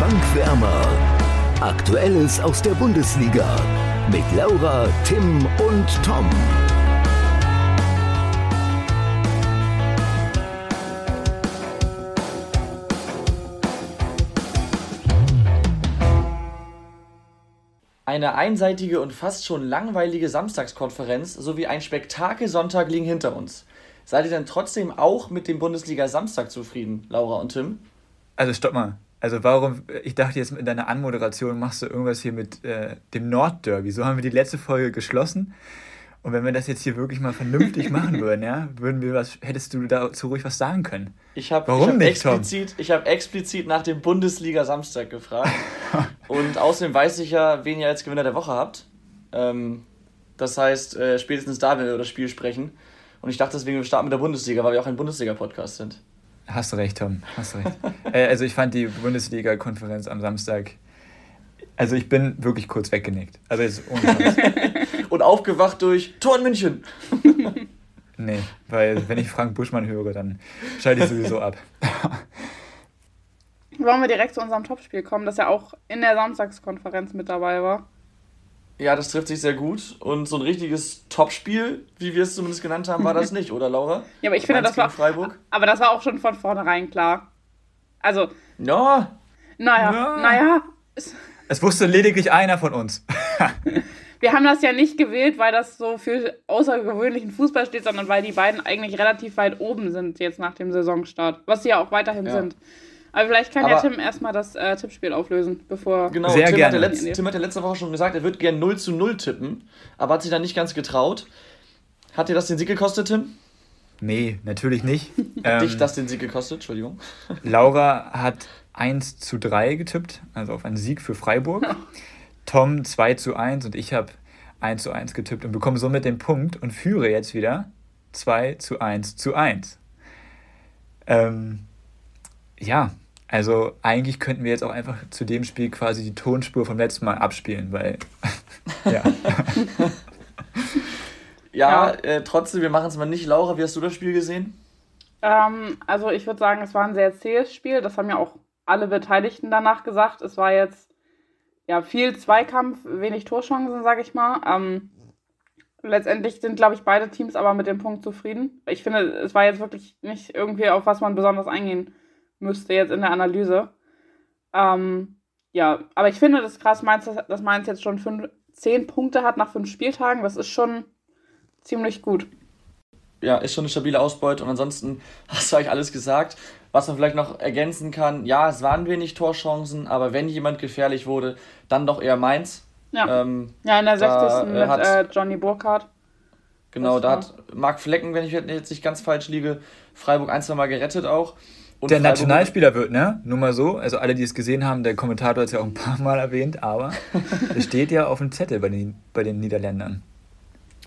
Bankwärmer. Aktuelles aus der Bundesliga mit Laura, Tim und Tom. Eine einseitige und fast schon langweilige Samstagskonferenz sowie ein Spektakelsonntag liegen hinter uns. Seid ihr denn trotzdem auch mit dem Bundesliga-Samstag zufrieden, Laura und Tim? Also stopp mal. Also warum, ich dachte jetzt in deiner Anmoderation machst du irgendwas hier mit äh, dem Nordderby. So haben wir die letzte Folge geschlossen. Und wenn wir das jetzt hier wirklich mal vernünftig machen würden, ja, würden wir was, hättest du dazu ruhig was sagen können. Ich habe hab explizit, ich hab explizit nach dem Bundesliga-Samstag gefragt. und außerdem weiß ich ja, wen ihr als Gewinner der Woche habt. Ähm, das heißt, äh, spätestens da, wenn wir über das Spiel sprechen. Und ich dachte deswegen, wir starten mit der Bundesliga, weil wir auch ein Bundesliga-Podcast sind. Hast du recht, Tom. Hast du recht. äh, also ich fand die Bundesliga-Konferenz am Samstag. Also ich bin wirklich kurz weggenickt. Also jetzt ohne Und aufgewacht durch Tor in München. nee, weil wenn ich Frank Buschmann höre, dann schalte ich sowieso ab. Wollen wir direkt zu unserem Topspiel kommen, das ja auch in der Samstagskonferenz mit dabei war? Ja, das trifft sich sehr gut. Und so ein richtiges Topspiel, wie wir es zumindest genannt haben, war das nicht, oder Laura? Ja, aber ich finde, das war. Freiburg? Aber das war auch schon von vornherein klar. Also. Ja. Naja, ja. naja. Es wusste lediglich einer von uns. wir haben das ja nicht gewählt, weil das so für außergewöhnlichen Fußball steht, sondern weil die beiden eigentlich relativ weit oben sind jetzt nach dem Saisonstart. Was sie ja auch weiterhin ja. sind. Aber vielleicht kann Aber ja Tim erstmal das äh, Tippspiel auflösen, bevor. Genau, Sehr Tim, gerne. Hat letzt, Tim hat ja letzte Woche schon gesagt, er würde gerne 0 zu 0 tippen, aber hat sich da nicht ganz getraut. Hat dir das den Sieg gekostet, Tim? Nee, natürlich nicht. hat ähm, dich das den Sieg gekostet? Entschuldigung. Laura hat 1 zu 3 getippt, also auf einen Sieg für Freiburg. Tom 2 zu 1 und ich habe 1 zu 1 getippt und bekomme somit den Punkt und führe jetzt wieder 2 zu 1 zu 1. Ähm, ja, also eigentlich könnten wir jetzt auch einfach zu dem Spiel quasi die Tonspur vom letzten Mal abspielen, weil ja. ja, ja. Äh, trotzdem, wir machen es mal nicht. Laura, wie hast du das Spiel gesehen? Ähm, also ich würde sagen, es war ein sehr zähes Spiel. Das haben ja auch alle Beteiligten danach gesagt. Es war jetzt ja viel Zweikampf, wenig Torchancen, sage ich mal. Ähm, letztendlich sind, glaube ich, beide Teams aber mit dem Punkt zufrieden. Ich finde, es war jetzt wirklich nicht irgendwie, auf was man besonders eingehen müsste jetzt in der Analyse. Ähm, ja, aber ich finde das krass, Mainz, dass Mainz jetzt schon fünf, zehn Punkte hat nach fünf Spieltagen. Das ist schon ziemlich gut. Ja, ist schon eine stabile Ausbeute und ansonsten hast du euch alles gesagt. Was man vielleicht noch ergänzen kann, ja, es waren wenig Torchancen, aber wenn jemand gefährlich wurde, dann doch eher Mainz. Ja, ähm, ja in der 60. Da, äh, mit hat, äh, Johnny Burkhardt. Genau, da hat Marc Flecken, wenn ich jetzt nicht ganz falsch liege, Freiburg ein, zwei Mal gerettet auch. Der Freiburg Nationalspieler wird, ne? Nur mal so. Also alle, die es gesehen haben, der Kommentator hat es ja auch ein paar Mal erwähnt, aber es steht ja auf dem Zettel bei den, bei den Niederländern.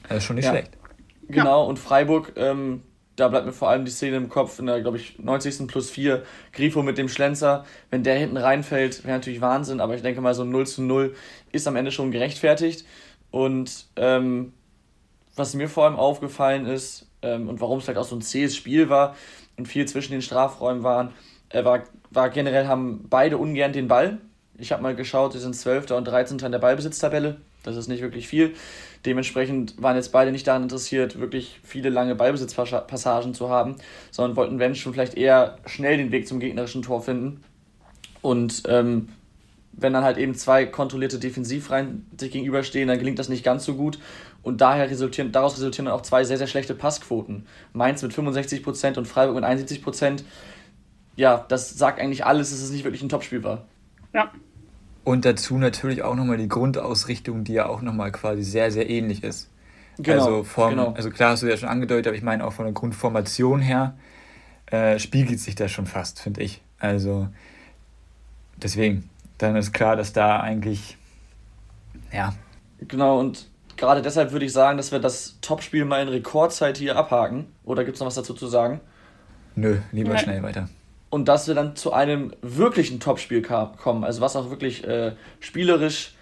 Also schon nicht ja. schlecht. Genau, und Freiburg, ähm, da bleibt mir vor allem die Szene im Kopf, in der, glaube ich, 90. plus 4, Grifo mit dem Schlenzer. Wenn der hinten reinfällt, wäre natürlich Wahnsinn, aber ich denke mal, so 0 zu 0 ist am Ende schon gerechtfertigt. Und ähm, was mir vor allem aufgefallen ist, ähm, und warum es vielleicht auch so ein zähes Spiel war, und viel zwischen den Strafräumen waren, äh, war, war generell haben beide ungern den Ball. Ich habe mal geschaut, sie sind 12. und 13. in der Ballbesitztabelle. Das ist nicht wirklich viel. Dementsprechend waren jetzt beide nicht daran interessiert, wirklich viele lange Ballbesitzpassagen zu haben, sondern wollten, wenn schon, vielleicht eher schnell den Weg zum gegnerischen Tor finden. Und ähm, wenn dann halt eben zwei kontrollierte Defensivreihen sich gegenüberstehen, dann gelingt das nicht ganz so gut. Und daher resultieren, daraus resultieren dann auch zwei sehr, sehr schlechte Passquoten. Mainz mit 65% und Freiburg mit 71%. Ja, das sagt eigentlich alles, dass es nicht wirklich ein Topspiel war. Ja. Und dazu natürlich auch nochmal die Grundausrichtung, die ja auch nochmal quasi sehr, sehr ähnlich ist. Genau, also, vom, genau. also klar hast du ja schon angedeutet, aber ich meine auch von der Grundformation her äh, spiegelt sich das schon fast, finde ich. Also deswegen, dann ist klar, dass da eigentlich, ja. Genau, und gerade deshalb würde ich sagen, dass wir das Topspiel mal in Rekordzeit hier abhaken. Oder gibt es noch was dazu zu sagen? Nö, lieber Nein. schnell weiter. Und dass wir dann zu einem wirklichen Topspiel kommen, also was auch wirklich äh, spielerisch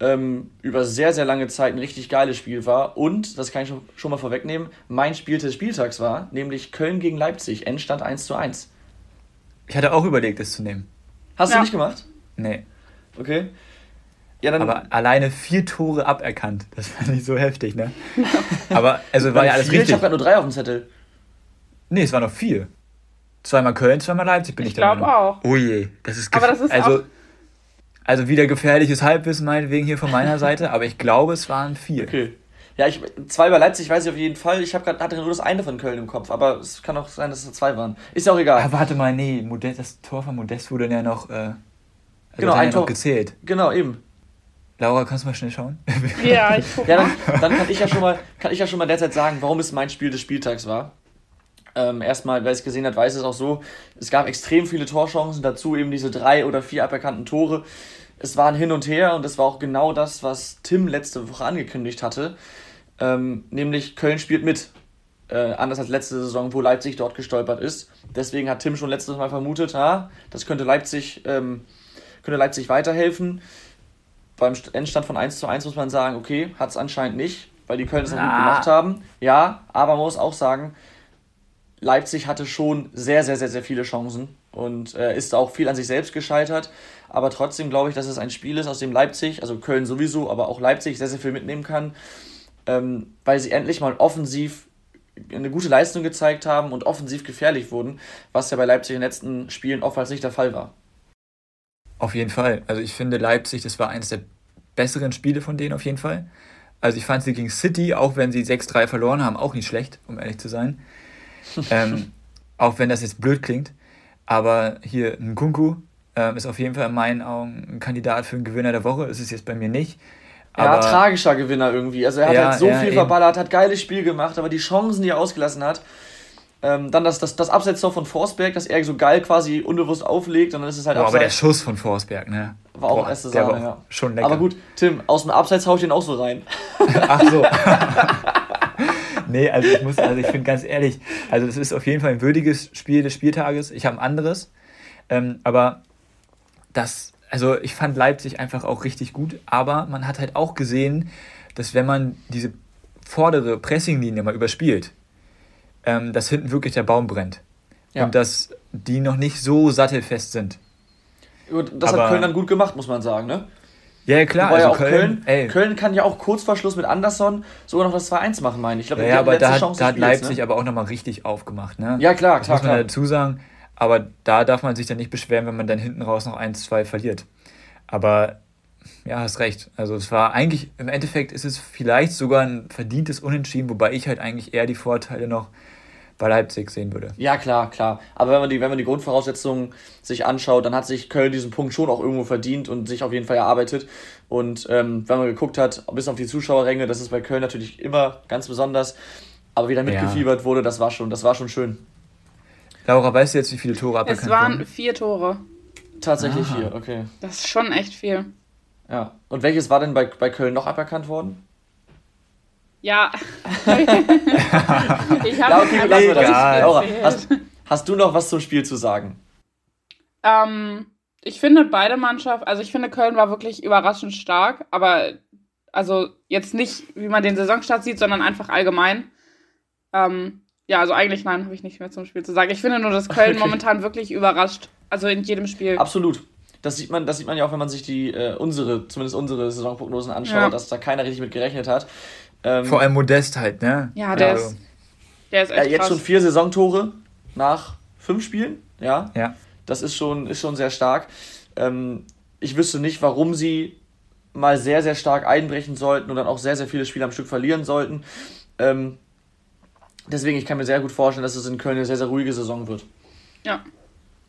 ähm, über sehr, sehr lange Zeit ein richtig geiles Spiel war. Und, das kann ich schon, mal vorwegnehmen, mein Spiel des Spieltags war, nämlich Köln gegen Leipzig, Endstand 1 zu 1. Ich hatte auch überlegt, es zu nehmen. Hast ja. du nicht gemacht? Nee. Okay. Ja, dann, Aber alleine vier Tore aberkannt. Das fand ich so heftig, ne? Aber, also war ja alles vier? Ich richtig. habe gerade nur drei auf dem Zettel. Nee, es waren noch vier. Zweimal Köln, zweimal Leipzig bin ich, Ich der glaub Meinung. auch. Oh je, das ist Aber das ist also, auch- also wieder gefährliches Halbwissen meinetwegen hier von meiner Seite, aber ich glaube, es waren vier. Okay. Ja, ich, zwei bei Leipzig weiß ich auf jeden Fall. Ich hab grad, hatte nur das eine von Köln im Kopf, aber es kann auch sein, dass es zwei waren. Ist ja auch egal. Ah, warte mal, nee, Modest, das Tor von Modest wurde dann ja noch, äh, also Genau, ein ja noch Tor. gezählt. Genau, eben. Laura, kannst du mal schnell schauen? Ja, ich guck Ja, mal. dann, dann kann ich ja schon mal, kann ich ja schon mal derzeit sagen, warum es mein Spiel des Spieltags war. Ähm, erstmal, wer es gesehen hat, weiß es auch so. Es gab extrem viele Torchancen, dazu eben diese drei oder vier aberkannten Tore. Es waren hin und her und es war auch genau das, was Tim letzte Woche angekündigt hatte. Ähm, nämlich Köln spielt mit. Äh, anders als letzte Saison, wo Leipzig dort gestolpert ist. Deswegen hat Tim schon letztes Mal vermutet, ha, das könnte Leipzig, ähm, könnte Leipzig weiterhelfen. Beim St- Endstand von 1 zu 1 muss man sagen, okay, hat es anscheinend nicht, weil die Köln es noch gut Ah. gemacht haben. Ja, aber man muss auch sagen, Leipzig hatte schon sehr, sehr, sehr, sehr viele Chancen und äh, ist auch viel an sich selbst gescheitert. Aber trotzdem glaube ich, dass es ein Spiel ist, aus dem Leipzig, also Köln sowieso, aber auch Leipzig sehr, sehr viel mitnehmen kann, ähm, weil sie endlich mal offensiv eine gute Leistung gezeigt haben und offensiv gefährlich wurden, was ja bei Leipzig in den letzten Spielen oftmals nicht der Fall war. Auf jeden Fall. Also ich finde Leipzig, das war eines der besseren Spiele von denen auf jeden Fall. Also ich fand sie gegen City, auch wenn sie 6-3 verloren haben, auch nicht schlecht, um ehrlich zu sein. ähm, auch wenn das jetzt blöd klingt. Aber hier ein Kunku ähm, ist auf jeden Fall in meinen Augen ein Kandidat für einen Gewinner der Woche. Ist es jetzt bei mir nicht. Ja, Aber tragischer Gewinner irgendwie. Also er hat Ja, halt so ja, viel eben. verballert, hat geiles Spiel gemacht, aber die Chancen, die er ausgelassen hat, ähm, dann das, das, das Absetztor von Forsberg, dass er so geil quasi unbewusst auflegt und dann ist es halt boah, aber der abseits. Schuss von Forsberg, ne? War auch Boah, erste war ja. Schon lecker. Aber gut, Tim, aus dem Abseits hau ich den auch so rein. Ach so. nee, also ich muss, also ich finde ganz ehrlich, also das ist auf jeden Fall ein würdiges Spiel des Spieltages. Ich habe ein anderes. Ähm, aber das, also ich fand Leipzig einfach auch richtig gut, aber man hat halt auch gesehen, dass wenn man diese vordere Pressinglinie mal überspielt, ähm, dass hinten wirklich der Baum brennt. Ja. Und dass die noch nicht so sattelfest sind. Das Aber- hat Köln dann gut gemacht, muss man sagen, ne? Ja, ja, klar, Wobei ja also auch Köln, Köln, Köln kann ja auch kurz vor Schluss mit Anderson sogar noch das 2-1 machen, meine ich. Ich glaube, Ja, ja, aber da hat, Chance da hat Leipzig ne? aber auch nochmal richtig aufgemacht. Ne? Ja, klar, das klar, muss man klar. dazu sagen. Aber da darf man sich dann nicht beschweren, wenn man dann hinten raus noch 1, 2 verliert. Aber ja, hast recht. Also es war eigentlich, im Endeffekt ist es vielleicht sogar ein verdientes Unentschieden, wobei ich halt eigentlich eher die Vorteile noch bei Leipzig sehen würde. Ja, klar, klar. Aber wenn man, die, wenn man die Grundvoraussetzungen sich anschaut, dann hat sich Köln diesen Punkt schon auch irgendwo verdient und sich auf jeden Fall erarbeitet. Und ähm, wenn man geguckt hat, bis auf die Zuschauerränge, das ist bei Köln natürlich immer ganz besonders. Aber wie da mitgefiebert wurde, das war schon, das war schon schön. Laura, weißt du jetzt, wie viele Tore aberkannt Es waren wurden? vier Tore. Tatsächlich Aha. vier, okay. Das ist schon echt viel. Ja. Und welches war denn bei, bei Köln noch aberkannt worden? Ja. ich habe okay, lassen wir das. Laura, hast, hast du noch was zum Spiel zu sagen? Ähm, ich finde beide Mannschaften, also ich finde Köln war wirklich überraschend stark, aber also jetzt nicht, wie man den Saisonstart sieht, sondern einfach allgemein. Ähm, ja, also eigentlich nein, habe ich nicht mehr zum Spiel zu sagen. Ich finde nur, dass Köln Okay. momentan wirklich überrascht. Also in jedem Spiel. Absolut. Das sieht man, das sieht man ja auch, wenn man sich die äh, unsere, zumindest unsere Saisonprognosen anschaut, Ja. dass da keiner richtig mit gerechnet hat. Ähm, Vor allem Modest halt, ne? Ja, der Also, ist, der ist ja, echt jetzt krass. schon vier Saisontore nach fünf Spielen, ja. Ja. Das ist schon, ist schon sehr stark. Ähm, ich wüsste nicht, warum sie mal sehr, sehr stark einbrechen sollten und dann auch sehr, sehr viele Spiele am Stück verlieren sollten. Ähm, deswegen, ich kann mir sehr gut vorstellen, dass es in Köln eine sehr, sehr ruhige Saison wird. Ja.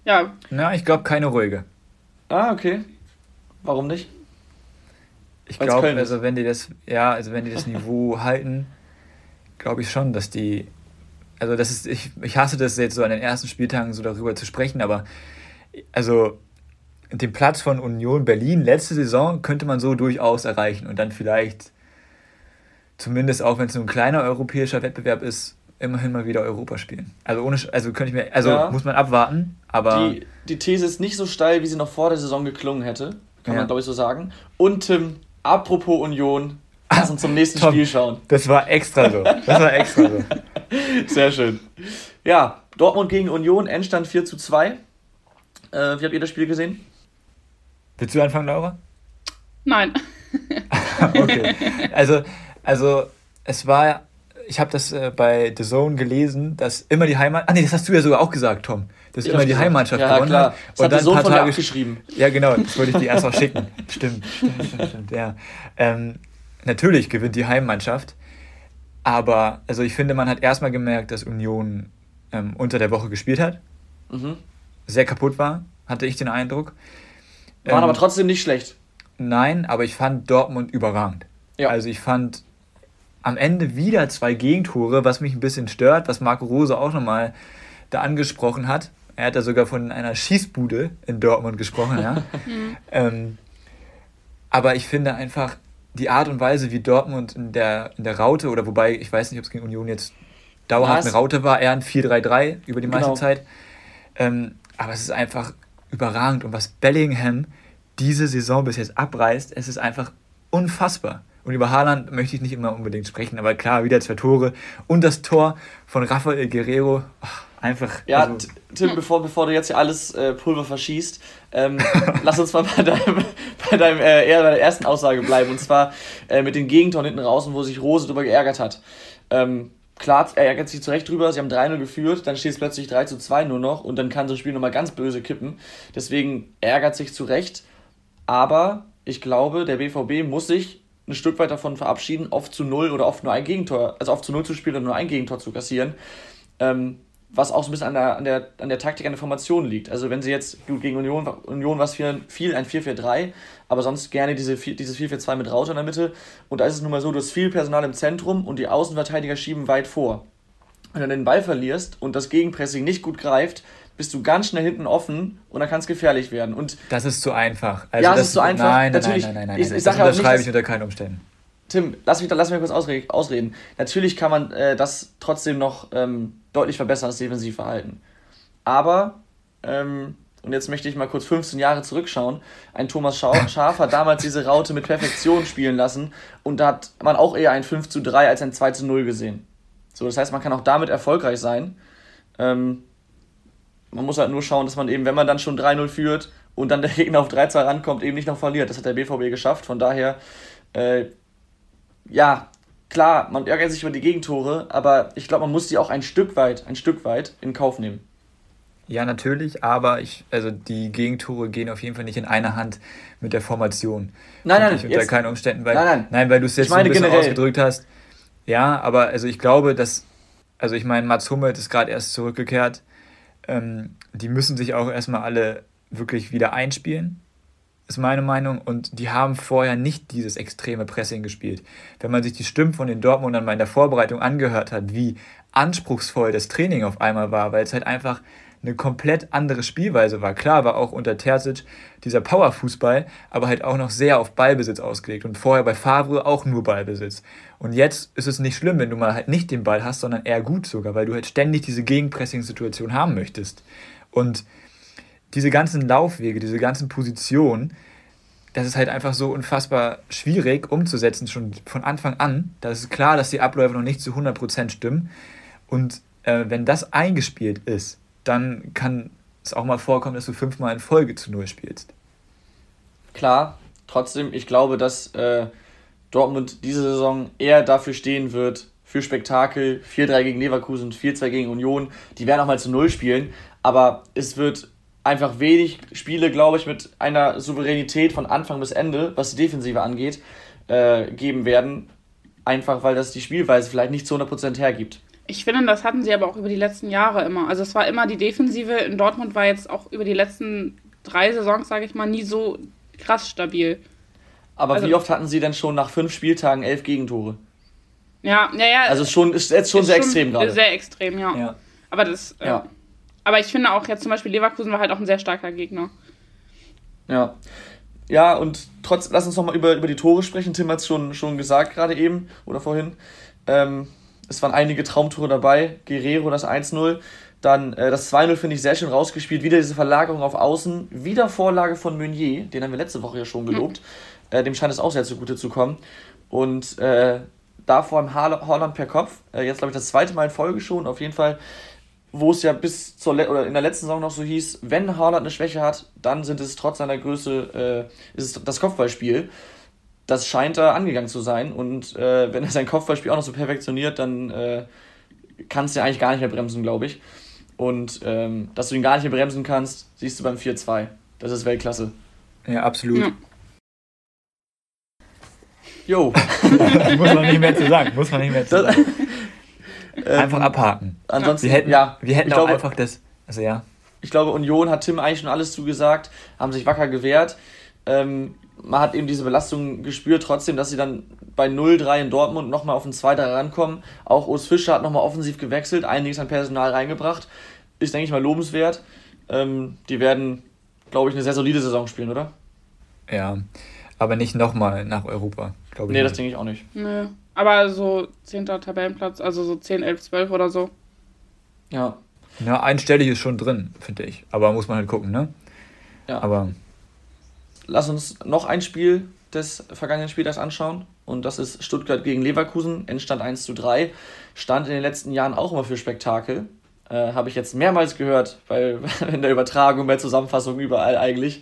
Ja, Na, ich glaube keine ruhige. Ah, okay. Warum nicht? Ich glaube, also wenn die das, ja, also wenn die das Niveau halten, glaube ich schon, dass die, also das ist, ich, ich hasse das jetzt so an den ersten Spieltagen so darüber zu sprechen, aber also den Platz von Union Berlin letzte Saison könnte man so durchaus erreichen und dann vielleicht zumindest auch wenn es nur ein kleiner europäischer Wettbewerb ist, immerhin mal wieder Europa spielen. Also ohne, also könnte ich mir, also Ja. muss man abwarten, aber Die, die These ist nicht so steil, wie sie noch vor der Saison geklungen hätte. Kann Ja. man, glaube ich, so sagen. Und Tim, apropos Union, lass uns zum nächsten Tom. Spiel schauen. das war extra so. Das war extra so. Sehr schön. Ja, Dortmund gegen Union, Endstand 4 zu 2. Äh, wie habt ihr das Spiel gesehen? Willst du anfangen, Laura? Nein. okay. Also, also es war, ich habe das äh, bei The Zone gelesen, dass immer die Heimat. Ah nee, das hast du ja sogar auch gesagt, Tom. Dass Ich immer die. Heimmannschaft Ja, gewonnen klar. hat. Das hat The ein Zone paar Tage abgeschrieben. Ja, genau, das wollte ich dir erst noch schicken. Stimmt, stimmt, stimmt, stimmt, stimmt ja. Ähm, natürlich gewinnt die Heimmannschaft, aber also ich finde, man hat erstmal gemerkt, dass Union ähm, unter der Woche gespielt hat, Mhm. sehr kaputt war, hatte ich den Eindruck. Waren Ähm, aber trotzdem nicht schlecht. Nein, aber ich fand Dortmund überragend. Ja. Also ich fand am Ende wieder zwei Gegentore, was mich ein bisschen stört, was Marco Rose auch nochmal da angesprochen hat. Er hat da sogar von einer Schießbude in Dortmund gesprochen, ja. ähm, aber ich finde einfach die Art und Weise, wie Dortmund in der, in der Raute, oder wobei, ich weiß nicht, ob es gegen Union jetzt dauerhaft eine Raute war, eher ein 4-3-3 über die meiste Genau. Zeit. Ähm, aber es ist einfach überragend. Und was Bellingham diese Saison bis jetzt abreißt, es ist einfach unfassbar. Und über Haaland möchte ich nicht immer unbedingt sprechen, aber klar, wieder zwei Tore. Und das Tor von Rafael Guerrero, ach, einfach. Ja, also, Tim, bevor, bevor du jetzt hier alles äh, Pulver verschießt, ähm, lass uns mal bei deinem, bei deinem äh, eher bei der ersten Aussage bleiben. Und zwar äh, mit den Gegentoren hinten raus, wo sich Rose drüber geärgert hat. Ähm, klar, er ärgert sich zurecht drüber, sie haben 3-0 geführt, dann steht es plötzlich 3 zu 2 nur noch und dann kann so ein Spiel nochmal ganz böse kippen. Deswegen ärgert sich zurecht. Aber ich glaube, der BVB muss sich ein Stück weit davon verabschieden, oft zu null oder oft nur ein Gegentor, also oft zu null zu spielen und nur ein Gegentor zu kassieren. Ähm, was auch so ein bisschen an der, an, der, an der Taktik, an der Formation liegt. Also wenn sie jetzt gut gegen Union, Union war es viel, viel ein 4-4-3, aber sonst gerne diese, dieses 4-4-2 mit Raute in der Mitte. Und da ist es nun mal so, du hast viel Personal im Zentrum und die Außenverteidiger schieben weit vor. Wenn du den Ball verlierst und das Gegenpressing nicht gut greift, bist du ganz schnell hinten offen und dann kann es gefährlich werden. Und das ist zu einfach. Also Ja, das ist zu einfach. Nein, nein, Natürlich, nein, nein, nein, ich- ich das unterschreibe ich unter keinen Umständen. Tim, lass mich, lass mich kurz ausre ausreden. Natürlich kann man äh, das trotzdem noch ähm, deutlich verbessern, das Defensivverhalten. Aber, ähm, und jetzt möchte ich mal kurz 15 Jahre zurückschauen, ein Thomas Schaaf hat damals diese Raute mit Perfektion spielen lassen und da hat man auch eher ein 5 zu 3 als ein 2 zu 0 gesehen. So, das heißt, man kann auch damit erfolgreich sein. Ähm, man muss halt nur schauen, dass man eben, wenn man dann schon 3-0 führt und dann der Gegner auf 3-2 rankommt, eben nicht noch verliert. Das hat der BVB geschafft. Von daher, äh, ja, klar, man ärgert sich über die Gegentore, aber ich glaube, man muss die auch ein Stück weit, ein Stück weit in Kauf nehmen. Ja, natürlich, aber ich, also die Gegentore gehen auf jeden Fall nicht in einer Hand mit der Formation. Nein, nein, ich unter jetzt- keinen Umständen, weil, Nein, nein. weil du es jetzt so ein bisschen generell. ausgedrückt hast. Ja, aber also ich glaube, dass, also ich meine, Mats Hummels ist gerade erst zurückgekehrt. Ähm, die müssen sich auch erstmal alle wirklich wieder einspielen, ist meine Meinung. Und die haben vorher nicht dieses extreme Pressing gespielt. Wenn man sich die Stimmen von den Dortmundern mal in der Vorbereitung angehört hat, wie anspruchsvoll das Training auf einmal war, weil es halt einfach eine komplett andere Spielweise war. Klar war auch unter Terzic dieser Powerfußball, aber halt auch noch sehr auf Ballbesitz ausgelegt. Und vorher bei Favre auch nur Ballbesitz. Und jetzt ist es nicht schlimm, wenn du mal halt nicht den Ball hast, sondern eher gut sogar, weil du halt ständig diese Gegenpressing-Situation haben möchtest. Und diese ganzen Laufwege, diese ganzen Positionen, das ist halt einfach so unfassbar schwierig umzusetzen, schon von Anfang an. Da ist klar, dass die Abläufe noch nicht zu 100% stimmen. Und äh, wenn das eingespielt ist, dann kann es auch mal vorkommen, dass du fünfmal in Folge zu Null spielst. Klar, trotzdem, ich glaube, dass äh, Dortmund diese Saison eher dafür stehen wird, für Spektakel, 4-3 gegen Leverkusen, 4-2 gegen Union. Die werden auch mal zu Null spielen, aber es wird einfach wenig Spiele, glaube ich, mit einer Souveränität von Anfang bis Ende, was die Defensive angeht, äh, geben werden. Einfach weil das die Spielweise vielleicht nicht zu 100% hergibt. Ich finde, das hatten sie aber auch über die letzten Jahre immer. Also es war immer die Defensive in Dortmund war jetzt auch über die letzten drei Saisons, sage ich mal, nie so krass stabil. Aber Also- wie oft hatten sie denn schon nach fünf Spieltagen elf Gegentore? Ja, ja, ja. Also schon, ist jetzt schon ist sehr extrem gerade. Sehr extrem, ja. Ja. Aber das. äh, Ja. Aber ich finde auch jetzt zum Beispiel Leverkusen war halt auch ein sehr starker Gegner. Ja. Ja, und trotz, lass uns nochmal über, über die Tore sprechen. Tim hat es schon, schon gesagt, gerade eben oder vorhin. Ähm, es waren einige Traumtore dabei. Guerrero das 1-0. Dann äh, das 2-0 finde ich sehr schön rausgespielt. Wieder diese Verlagerung auf Außen. Wieder Vorlage von Meunier. Den haben wir letzte Woche ja schon gelobt. Äh, dem scheint es auch sehr zugute zu kommen. Und äh, davor im Haar- Holland per Kopf. Äh, jetzt glaube ich das zweite Mal in Folge schon. Auf jeden Fall wo es ja bis zur Le oder in der letzten Saison noch so hieß, wenn Haaland eine Schwäche hat, dann sind es trotz seiner Größe äh, ist es das Kopfballspiel. Das scheint da angegangen zu sein und äh, wenn er sein Kopfballspiel auch noch so perfektioniert, dann äh, kannst du ja eigentlich gar nicht mehr bremsen, glaube ich. Und ähm, dass du ihn gar nicht mehr bremsen kannst, siehst du beim 4-2. Das ist Weltklasse. Ja, absolut. Ja. Jo. muss man nicht mehr zu sagen. Muss man nicht mehr zu sagen. Einfach ähm, abhaken. Ansonsten, wir hätten, ja, wir hätten auch glaube, einfach das. Also ja. Ich glaube, Union hat Tim eigentlich schon alles zugesagt, haben sich wacker gewehrt. Ähm, man hat eben diese Belastung gespürt, trotzdem, dass sie dann bei 0-3 in Dortmund nochmal auf den 2-3 rankommen. Auch Urs Fischer hat nochmal offensiv gewechselt, einiges an Personal reingebracht. Ist, denke ich mal, lobenswert. Ähm, die werden, glaube ich, eine sehr solide Saison spielen, oder? Ja, aber nicht nochmal nach Europa, glaube ich. Nee, das denke ich auch nicht. Nee. Aber so 10. Tabellenplatz, also so 10, 11, 12 oder so. Ja. Ja, einstellig ist schon drin, finde ich. Aber muss man halt gucken, ne? Ja. Aber. Lass uns noch ein Spiel des vergangenen Spieltags anschauen. Und das ist Stuttgart gegen Leverkusen. Endstand 1 zu 3. Stand in den letzten Jahren auch immer für Spektakel. Äh, Habe ich jetzt mehrmals gehört, weil in der Übertragung, bei Zusammenfassung überall eigentlich.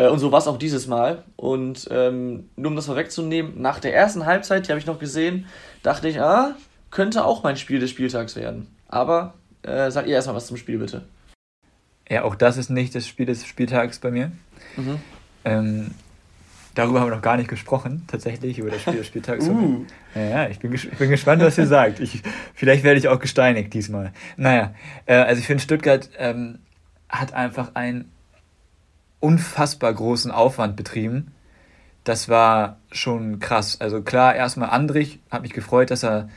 Äh, und so war es auch dieses Mal. Und ähm, nur um das vorwegzunehmen, nach der ersten Halbzeit, die habe ich noch gesehen, dachte ich, ah, könnte auch mein Spiel des Spieltags werden. Aber äh, sagt ihr erstmal was zum Spiel, bitte. Ja, auch das ist nicht das Spiel des Spieltags bei mir. Mhm. Ähm, darüber haben wir noch gar nicht gesprochen, tatsächlich, über das Spiel des Spieltags. uh. Ja, ja ich, bin ich bin gespannt, was ihr sagt. Ich, vielleicht werde ich auch gesteinigt diesmal. Naja, äh, also ich finde, Stuttgart ähm, hat einfach ein unfassbar großen Aufwand betrieben. Das war schon krass. Also klar, erstmal Andrich, hat mich gefreut, dass er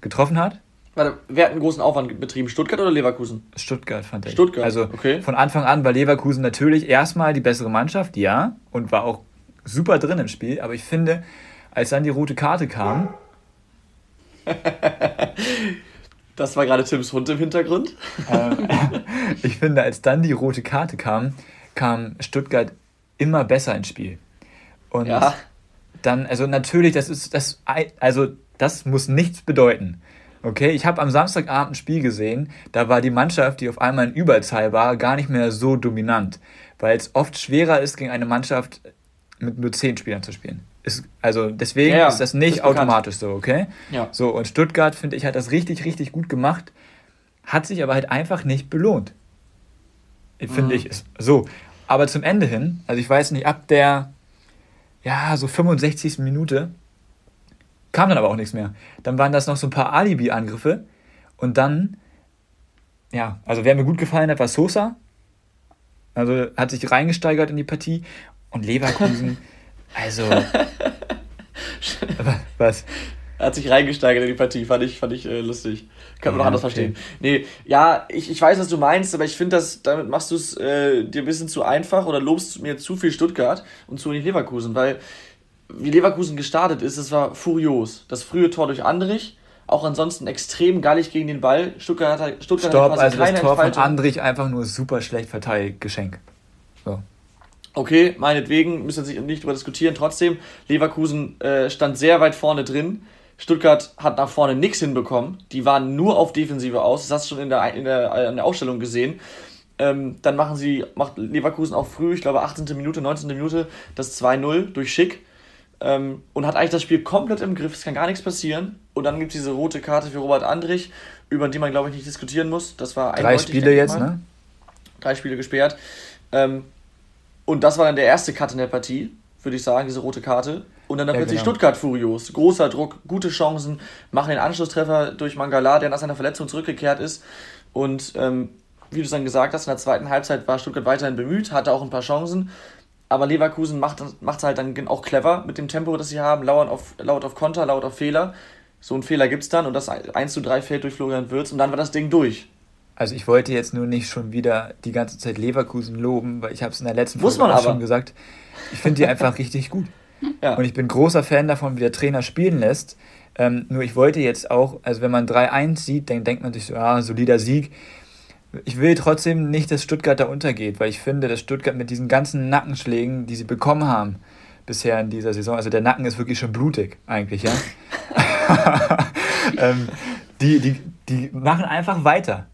getroffen hat. Warte, wer hat einen großen Aufwand betrieben? Stuttgart oder Leverkusen? Stuttgart fand ich. Stuttgart. Also okay. von Anfang an war Leverkusen natürlich erstmal die bessere Mannschaft, ja, und war auch super drin im Spiel. Aber ich finde, als dann die rote Karte kam. das war gerade Tims Hund im Hintergrund. Ähm, ich finde, als dann die rote Karte kam, kam Stuttgart immer besser ins Spiel. Und ja. dann, also natürlich, das ist das, also das muss nichts bedeuten. Okay, ich habe am Samstagabend ein Spiel gesehen, da war die Mannschaft, die auf einmal in Überzahl war, gar nicht mehr so dominant, weil es oft schwerer ist, gegen eine Mannschaft mit nur zehn Spielern zu spielen. Ist, also deswegen ja, ja, ist das nicht ist automatisch so, okay? Ja. So, und Stuttgart, finde ich, hat das richtig, richtig gut gemacht, hat sich aber halt einfach nicht belohnt. Finde mhm. ich. Ist, so, aber zum Ende hin, also ich weiß nicht, ab der, ja, so 65. Minute kam dann aber auch nichts mehr. Dann waren das noch so ein paar Alibi-Angriffe und dann, ja, also wer mir gut gefallen hat, war Sosa. Also hat sich reingesteigert in die Partie und Leverkusen, also. was? Er hat sich reingesteigert in die Partie, fand ich, fand ich äh, lustig. Kann man ja, noch anders okay. verstehen. Nee, ja, ich, ich weiß, was du meinst, aber ich finde, damit machst du es äh, dir ein bisschen zu einfach oder lobst mir zu viel Stuttgart und zu wenig Leverkusen, weil wie Leverkusen gestartet ist, es war furios. Das frühe Tor durch Andrich, auch ansonsten extrem gallig gegen den Ball. Stuttgart hat, Stuttgart Stopp, hat also das Tor Entfaltung. von Andrich einfach nur super schlecht verteilt, Geschenk. So. Okay, meinetwegen, müssen wir sich nicht darüber diskutieren. Trotzdem, Leverkusen äh, stand sehr weit vorne drin Stuttgart hat nach vorne nichts hinbekommen. Die waren nur auf Defensive aus. Das hast du schon in der, in der, in der Ausstellung gesehen. Ähm, dann machen sie, macht Leverkusen auch früh, ich glaube 18. Minute, 19. Minute, das 2-0 durch Schick. Ähm, und hat eigentlich das Spiel komplett im Griff. Es kann gar nichts passieren. Und dann gibt es diese rote Karte für Robert Andrich, über die man, glaube ich, nicht diskutieren muss. Das war Drei Spiele jetzt, ne? Drei Spiele gesperrt. Ähm, und das war dann der erste Cut in der Partie, würde ich sagen, diese rote Karte. Und dann, dann ja, plötzlich genau. Stuttgart furios. Großer Druck, gute Chancen, machen den Anschlusstreffer durch Mangala, der nach seiner Verletzung zurückgekehrt ist. Und ähm, wie du es dann gesagt hast, in der zweiten Halbzeit war Stuttgart weiterhin bemüht, hatte auch ein paar Chancen. Aber Leverkusen macht es halt dann auch clever mit dem Tempo, das sie haben, lauert auf, lauert auf Konter, lauert auf Fehler. So einen Fehler gibt es dann und das 1 zu 3 fällt durch Florian Würz und dann war das Ding durch. Also ich wollte jetzt nur nicht schon wieder die ganze Zeit Leverkusen loben, weil ich habe es in der letzten Folge auch schon gesagt. Ich finde die einfach richtig gut. Ja. Und ich bin großer Fan davon, wie der Trainer spielen lässt. Ähm, nur ich wollte jetzt auch, also wenn man 3-1 sieht, dann denkt man sich so, ah, solider Sieg. Ich will trotzdem nicht, dass Stuttgart da untergeht, weil ich finde, dass Stuttgart mit diesen ganzen Nackenschlägen, die sie bekommen haben bisher in dieser Saison, also der Nacken ist wirklich schon blutig eigentlich, ja. ähm, die, die, die machen einfach weiter.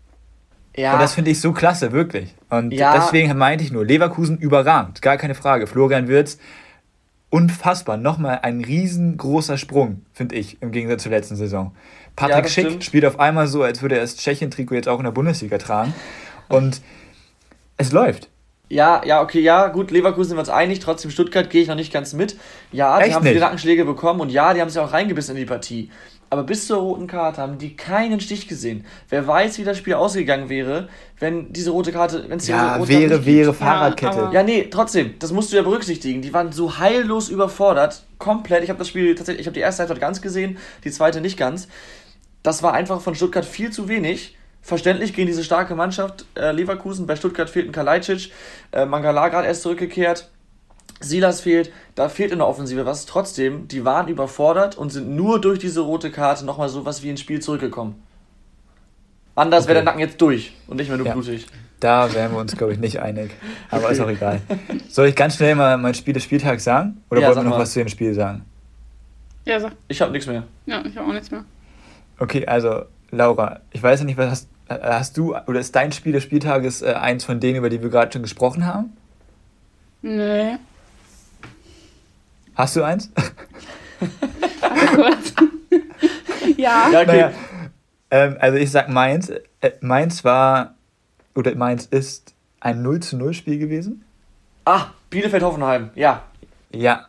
Ja. Und das finde ich so klasse, wirklich. Und ja. deswegen meinte ich nur, Leverkusen überragend, gar keine Frage. Florian Wirtz, unfassbar. Nochmal ein riesengroßer Sprung, finde ich, im Gegensatz zur letzten Saison. Patrick ja, Schick stimmt. spielt auf einmal so, als würde er das Tschechien-Trikot jetzt auch in der Bundesliga tragen. Und es läuft. Ja, ja, okay, ja, gut, Leverkusen sind wir uns einig, trotzdem Stuttgart gehe ich noch nicht ganz mit. Ja, die Echt haben viele Nackenschläge bekommen und ja, die haben sich auch reingebissen in die Partie. Aber bis zur roten Karte haben die keinen Stich gesehen. Wer weiß, wie das Spiel ausgegangen wäre, wenn diese rote Karte, wenn es die ja, rote Karte wäre, wäre Fahrradkette. Ja, ja, nee, trotzdem, das musst du ja berücksichtigen. Die waren so heillos überfordert, komplett. Ich habe das Spiel tatsächlich, ich habe die erste Halbzeit ganz gesehen, die zweite nicht ganz. Das war einfach von Stuttgart viel zu wenig. Verständlich gegen diese starke Mannschaft äh, Leverkusen. Bei Stuttgart fehlt ein Kalajdzic, äh, Mangala gerade erst zurückgekehrt. Silas fehlt, da fehlt in der Offensive was. Trotzdem, die waren überfordert und sind nur durch diese rote Karte nochmal so was wie ins Spiel zurückgekommen. Anders okay. wäre der Nacken jetzt durch und nicht mehr nur ja. blutig. Da wären wir uns, glaube ich, nicht einig. Aber okay. ist auch egal. Soll ich ganz schnell mal mein Spiel des Spieltags sagen? Oder ja, wollen wir noch mal. was zu dem Spiel sagen? Ja, sag. Ich habe nichts mehr. Ja, ich habe auch nichts mehr. Okay, also Laura, ich weiß ja nicht, was hast, äh, hast du oder ist dein Spiel des Spieltages äh, eins von denen, über die wir gerade schon gesprochen haben? Nee. Hast du eins? ja. ja okay. Naja, ähm, also ich sag meins. Äh, meins war, oder meins ist ein 0 zu 0 Spiel gewesen. Ah, Bielefeld-Hoffenheim, ja. Ja.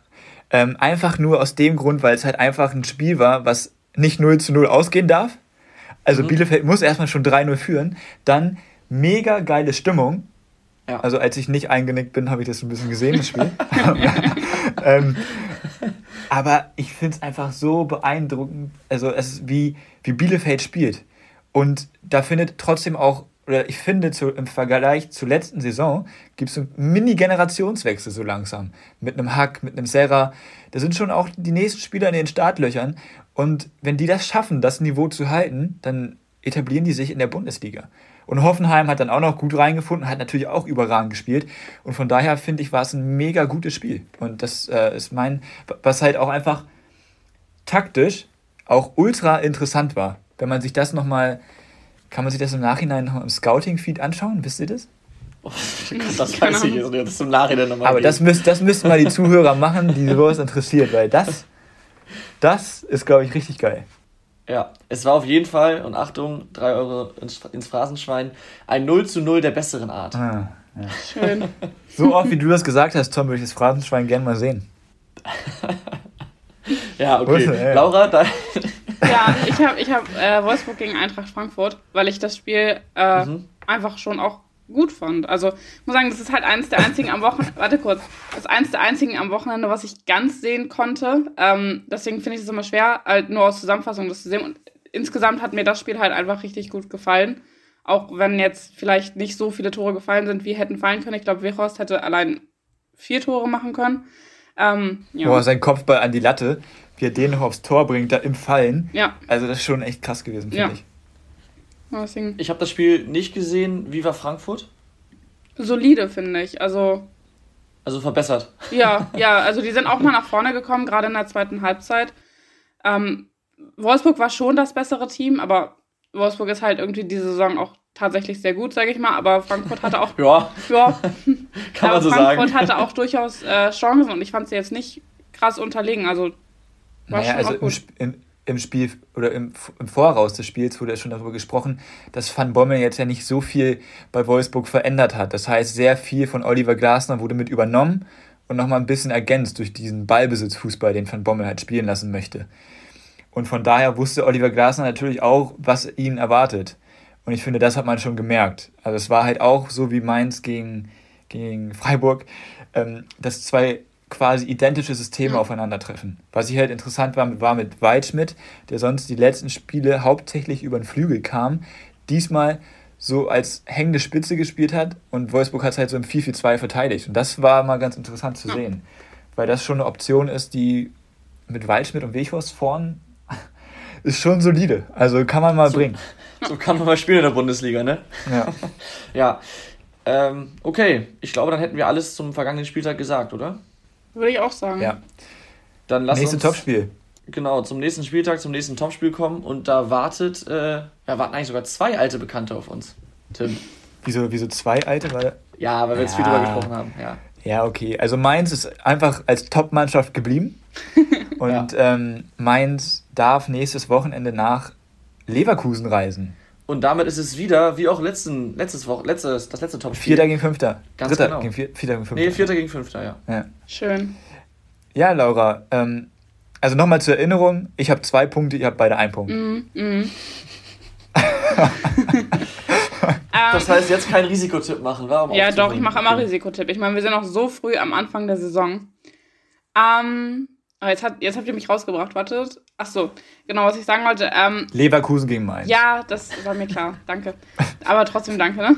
Ähm, einfach nur aus dem Grund, weil es halt einfach ein Spiel war, was nicht 0 zu 0 ausgehen darf. Also mhm. Bielefeld muss erstmal schon 3-0 führen. Dann mega geile Stimmung. Ja. Also als ich nicht eingenickt bin, habe ich das ein bisschen gesehen, das Spiel. ähm, aber ich finde es einfach so beeindruckend, also es ist wie, wie Bielefeld spielt. Und da findet trotzdem auch, oder ich finde zu, im Vergleich zur letzten Saison, gibt es einen Mini-Generationswechsel so langsam. Mit einem Hack, mit einem Serra. Da sind schon auch die nächsten Spieler in den Startlöchern. Und wenn die das schaffen, das Niveau zu halten, dann etablieren die sich in der Bundesliga. Und Hoffenheim hat dann auch noch gut reingefunden, hat natürlich auch überragend gespielt. Und von daher finde ich, war es ein mega gutes Spiel. Und das äh, ist mein, was halt auch einfach taktisch auch ultra interessant war. Wenn man sich das nochmal, kann man sich das im Nachhinein noch im Scouting-Feed anschauen? Wisst ihr das? Oh, das weiß ich jetzt, das im Nachhinein nochmal. Aber das, müsst, das müssten mal die Zuhörer machen, die sowas interessiert, weil das, das ist, glaube ich, richtig geil. Ja, es war auf jeden Fall, und Achtung, 3 Euro ins, ins Phrasenschwein, ein 0 zu 0 der besseren Art. Ah, ja. Schön. So oft, wie du das gesagt hast, Tom, würde ich das Phrasenschwein gerne mal sehen. ja, okay. Wusste, Laura, da. ja, ich habe ich hab, äh, Wolfsburg gegen Eintracht Frankfurt, weil ich das Spiel äh, mhm. einfach schon auch gut fand. Also ich muss sagen, das ist halt eines der einzigen am Wochenende, warte kurz, das ist eines der einzigen am Wochenende, was ich ganz sehen konnte. Ähm, deswegen finde ich es immer schwer, halt nur aus Zusammenfassung das zu sehen. Und insgesamt hat mir das Spiel halt einfach richtig gut gefallen. Auch wenn jetzt vielleicht nicht so viele Tore gefallen sind, wie hätten fallen können. Ich glaube, Wechhorst hätte allein vier Tore machen können. Ähm, ja. Boah, sein Kopfball an die Latte, wie er den noch aufs Tor bringt, da im Fallen. Ja. Also das ist schon echt krass gewesen, finde ja. ich. Ich habe das Spiel nicht gesehen. Wie war Frankfurt? Solide, finde ich. Also. Also verbessert. Ja, ja, also die sind auch mal nach vorne gekommen, gerade in der zweiten Halbzeit. Ähm, Wolfsburg war schon das bessere Team, aber Wolfsburg ist halt irgendwie diese Saison auch tatsächlich sehr gut, sage ich mal. Aber Frankfurt hatte auch. ja. ja. Kann man so Frankfurt sagen. Frankfurt hatte auch durchaus äh, Chancen und ich fand sie jetzt nicht krass unterlegen. Also war naja, schon also auch gut. Im, im, im Spiel oder im, im Voraus des Spiels wurde ja schon darüber gesprochen, dass Van Bommel jetzt ja nicht so viel bei Wolfsburg verändert hat. Das heißt, sehr viel von Oliver Glasner wurde mit übernommen und nochmal ein bisschen ergänzt durch diesen Ballbesitzfußball, den Van Bommel halt spielen lassen möchte. Und von daher wusste Oliver Glasner natürlich auch, was ihn erwartet. Und ich finde, das hat man schon gemerkt. Also es war halt auch so wie Mainz gegen, gegen Freiburg, ähm, dass zwei quasi identische Systeme mhm. aufeinandertreffen. Was ich halt interessant war, war mit Waldschmidt, der sonst die letzten Spiele hauptsächlich über den Flügel kam, diesmal so als hängende Spitze gespielt hat und Wolfsburg hat es halt so im 4-4-2 verteidigt. Und das war mal ganz interessant zu sehen, weil das schon eine Option ist, die mit Waldschmidt und Weghorst vorn ist schon solide. Also kann man mal so, bringen. So kann man mal spielen in der Bundesliga, ne? Ja. ja. Ähm, okay, ich glaube, dann hätten wir alles zum vergangenen Spieltag gesagt, oder? Würde ich auch sagen. Ja. Dann lass Nächste uns, Topspiel. Genau, zum nächsten Spieltag, zum nächsten Topspiel kommen und da wartet, äh, ja, warten eigentlich sogar zwei alte Bekannte auf uns. Tim. Wieso, wieso zwei alte? Weil, Ja, weil wir jetzt viel Ja. drüber gesprochen haben. Ja. ja, okay. Also Mainz ist einfach als Top-Mannschaft geblieben. Und ähm, Mainz darf nächstes Wochenende nach Leverkusen reisen. Und damit ist es wieder, wie auch letzten, letztes Woche, letztes, das letzte Top Vierter gegen Fünfter. Ganz Dritter genau. gegen Vier, Vierter gegen Fünfter. Nee, Vierter gegen Fünfter, ja. Ja. Schön. Ja, Laura, ähm, also nochmal zur Erinnerung, ich habe zwei Punkte, ihr habt beide einen Punkt. Mhm. Mhm. Das heißt, jetzt keinen Risikotipp machen, warum? Ja, doch, ich mache immer Risikotipp. Ich meine, wir sind noch so früh am Anfang der Saison. Ähm, aber jetzt, hat, jetzt habt ihr mich rausgebracht, wartet. Ach so, genau, was ich sagen wollte. Ähm, Leverkusen gegen Mainz. ja, das war mir klar, danke. Aber trotzdem danke, ne?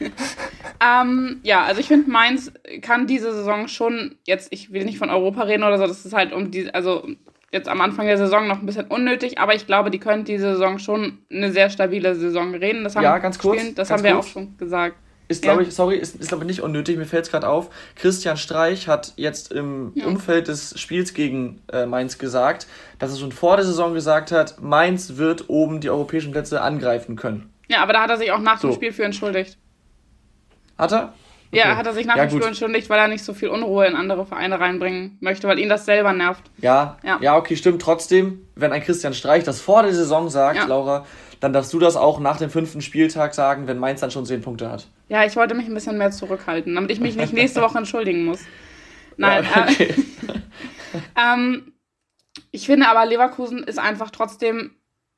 ähm, ja, also ich finde, Mainz kann diese Saison schon, jetzt, ich will nicht von Europa reden oder so, das ist halt um die, also jetzt am Anfang der Saison noch ein bisschen unnötig, aber ich glaube, die können diese Saison schon eine sehr stabile Saison reden. Das haben Ja, ganz kurz, Spielen, das ganz haben wir kurz. auch schon gesagt. Ist, glaube Ja. ich, sorry, ist, ist glaube ich nicht unnötig, mir fällt es gerade auf. Christian Streich hat jetzt im Ja. Umfeld des Spiels gegen äh, Mainz gesagt, dass er schon vor der Saison gesagt hat, Mainz wird oben die europäischen Plätze angreifen können. Ja, aber da hat er sich auch nach dem So. Spiel für entschuldigt. Hat er? Ja, Okay. hat er sich nach Ja, dem Spiel gut. entschuldigt, weil er nicht so viel Unruhe in andere Vereine reinbringen möchte, weil ihn das selber nervt. Ja, Ja. ja, okay, stimmt. Trotzdem, wenn ein Christian Streich das vor der Saison sagt, Ja. Laura, dann darfst du das auch nach dem fünften Spieltag sagen, wenn Mainz dann schon zehn Punkte hat. Ja, ich wollte mich ein bisschen mehr zurückhalten, damit ich mich nicht nächste Woche entschuldigen muss. Nein, ja, okay. äh, ähm, ich finde aber, Leverkusen ist einfach trotzdem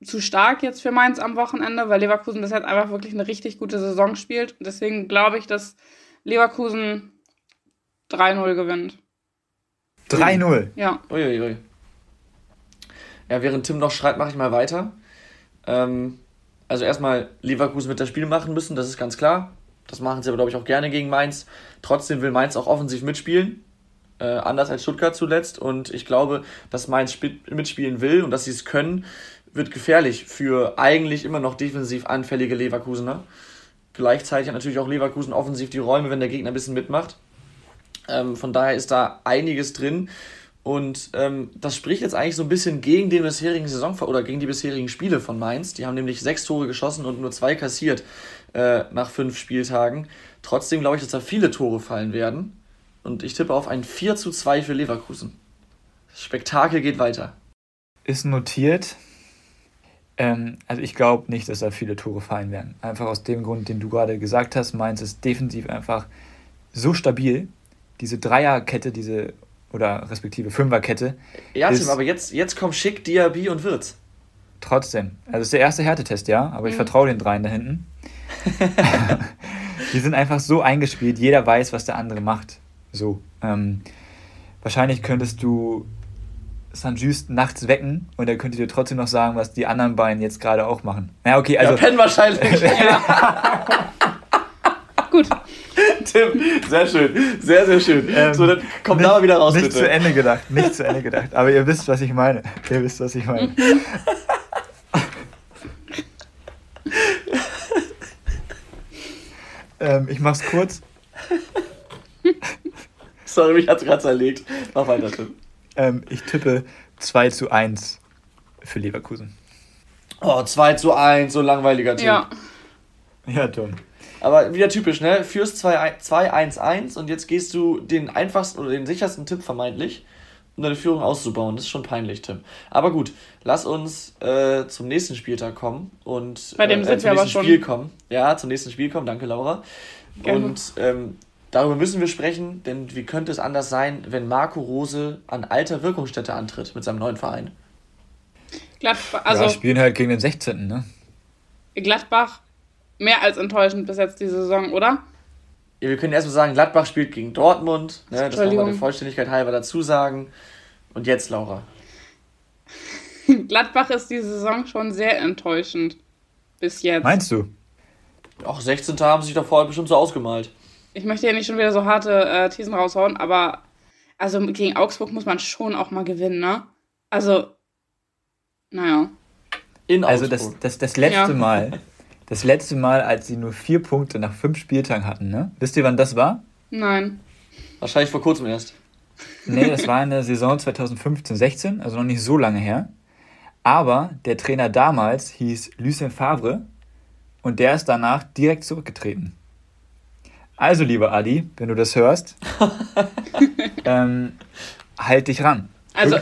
zu stark jetzt für Mainz am Wochenende, weil Leverkusen bis jetzt einfach wirklich eine richtig gute Saison spielt. Deswegen glaube ich, dass Leverkusen 3-0 gewinnt. 3-0. Ja. Uiuiui. Ja, während Tim noch schreibt, mache ich mal weiter. Ähm, also erstmal Leverkusen wird das Spiel machen müssen, das ist ganz klar. Das machen sie aber, glaube ich, auch gerne gegen Mainz. Trotzdem will Mainz auch offensiv mitspielen. Äh, anders als Stuttgart zuletzt. Und ich glaube, dass Mainz spi- mitspielen will und dass sie es können, wird gefährlich für eigentlich immer noch defensiv anfällige Leverkusener. Gleichzeitig hat natürlich auch Leverkusen offensiv die Räume, wenn der Gegner ein bisschen mitmacht. Ähm, von daher ist da einiges drin. Und ähm, das spricht jetzt eigentlich so ein bisschen gegen den bisherigen Saison oder gegen die bisherigen Spiele von Mainz. Die haben nämlich sechs Tore geschossen und nur zwei kassiert äh, nach fünf Spieltagen. Trotzdem glaube ich, dass da viele Tore fallen werden. Und ich tippe auf ein 4 zu 2 für Leverkusen. Das Spektakel geht weiter. Ist notiert. Ähm, also ich glaube nicht, dass da viele Tore fallen werden. Einfach aus dem Grund, den du gerade gesagt hast. Mainz ist defensiv einfach so stabil. Diese Dreierkette, diese oder respektive Fünferkette, Ja, Tim, aber jetzt, jetzt kommen Schick, Diaby und Wirtz. trotzdem. Also es ist der erste Härtetest, ja, aber ich Mhm. vertraue den dreien da hinten. Die sind einfach so eingespielt, jeder weiß, was der andere macht. So. Ähm, wahrscheinlich könntest du St. Just nachts wecken und er könnte dir trotzdem noch sagen, was die anderen beiden jetzt gerade auch machen. Ja, okay, also. ja, pennen wahrscheinlich. Gut. Tim, sehr schön. Sehr, sehr schön. Ähm, so, dann komm da mal wieder raus, Nicht bitte. zu Ende gedacht, nicht zu Ende gedacht. Aber ihr wisst, was ich meine. Ihr wisst, was ich meine. ähm, ich mach's kurz. Sorry, mich hat's gerade zerlegt. Mach weiter, Tim. Ähm, ich tippe 2 zu 1 für Leverkusen. Oh, 2 zu 1, so langweiliger Tim. Ja. Ja, Tom. Aber wieder typisch, ne? Führst 2-1-1 und jetzt gehst du den einfachsten oder den sichersten Tipp vermeintlich, um deine Führung auszubauen. Das ist schon peinlich, Tim. Aber gut, lass uns äh, zum nächsten Spieltag kommen und Bei dem äh, sind zum wir aber nächsten schon. Spiel kommen. Ja, zum nächsten Spiel kommen. Danke, Laura. Gerne. Und ähm, darüber müssen wir sprechen, denn wie könnte es anders sein, wenn Marco Rose an alter Wirkungsstätte antritt mit seinem neuen Verein? Gladbach, Also, also ja, spielen halt gegen den 16. Ne? Gladbach mehr als enttäuschend bis jetzt die Saison, oder? Ja, wir können erstmal sagen, Gladbach spielt gegen Dortmund. Ne, das wollen wir Entschuldigung. der Vollständigkeit halber dazu sagen. Und jetzt, Laura. Gladbach ist die Saison schon sehr enttäuschend. Bis jetzt. Meinst du? Auch 16. haben sich doch vorher bestimmt so ausgemalt. Ich möchte ja nicht schon wieder so harte äh, Thesen raushauen, aber also gegen Augsburg muss man schon auch mal gewinnen, ne? Also, naja. In Also das, Augsburg. das, das letzte Ja. Mal, das letzte Mal, als sie nur vier Punkte nach fünf Spieltagen hatten, ne? Wisst ihr, wann das war? Nein. Wahrscheinlich vor kurzem erst. Nee, das war in der Saison 2015-16, also noch nicht so lange her. Aber der Trainer damals hieß Lucien Favre und der ist danach direkt zurückgetreten. Also, lieber Adi, wenn du das hörst, ähm, halt dich ran. Also,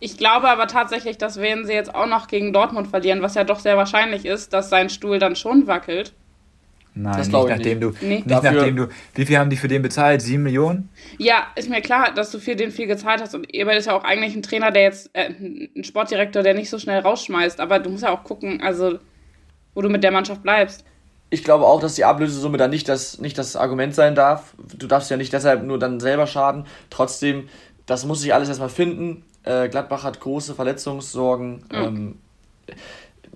ich glaube aber tatsächlich, dass wenn sie jetzt auch noch gegen Dortmund verlieren, was ja doch sehr wahrscheinlich ist, dass sein Stuhl dann schon wackelt. Nein, nicht nachdem, nicht. Du, nee. nicht nachdem du. Wie viel haben die für den bezahlt? Sieben Millionen? Ja, ist mir klar, dass du für den viel gezahlt hast. Und Eber ist ja auch eigentlich ein Trainer, der jetzt, äh, ein Sportdirektor, der nicht so schnell rausschmeißt. Aber du musst ja auch gucken, also, wo du mit der Mannschaft bleibst. Ich glaube auch, dass die Ablösesumme dann nicht das, nicht das Argument sein darf. Du darfst ja nicht deshalb nur dann selber schaden. Trotzdem, das muss sich alles erstmal finden. Äh, Gladbach hat große Verletzungssorgen. Mhm. Ähm,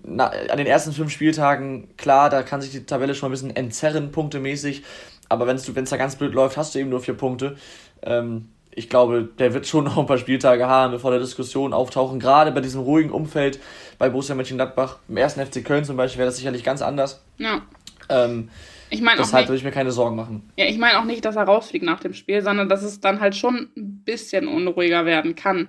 na, an den ersten fünf Spieltagen, klar, da kann sich die Tabelle schon mal ein bisschen entzerren, punktemäßig. Aber wenn es da ganz blöd läuft, hast du eben nur vier Punkte. Ähm, ich glaube, der wird schon noch ein paar Spieltage haben, bevor der Diskussion auftauchen. Gerade bei diesem ruhigen Umfeld bei Borussia Mönchengladbach. Im ersten FC Köln zum Beispiel wäre das sicherlich ganz anders. Ja. Ähm, ich meine Deshalb würde ich mir keine Sorgen machen. Ja, ich meine auch nicht, dass er rausfliegt nach dem Spiel, sondern dass es dann halt schon ein bisschen unruhiger werden kann.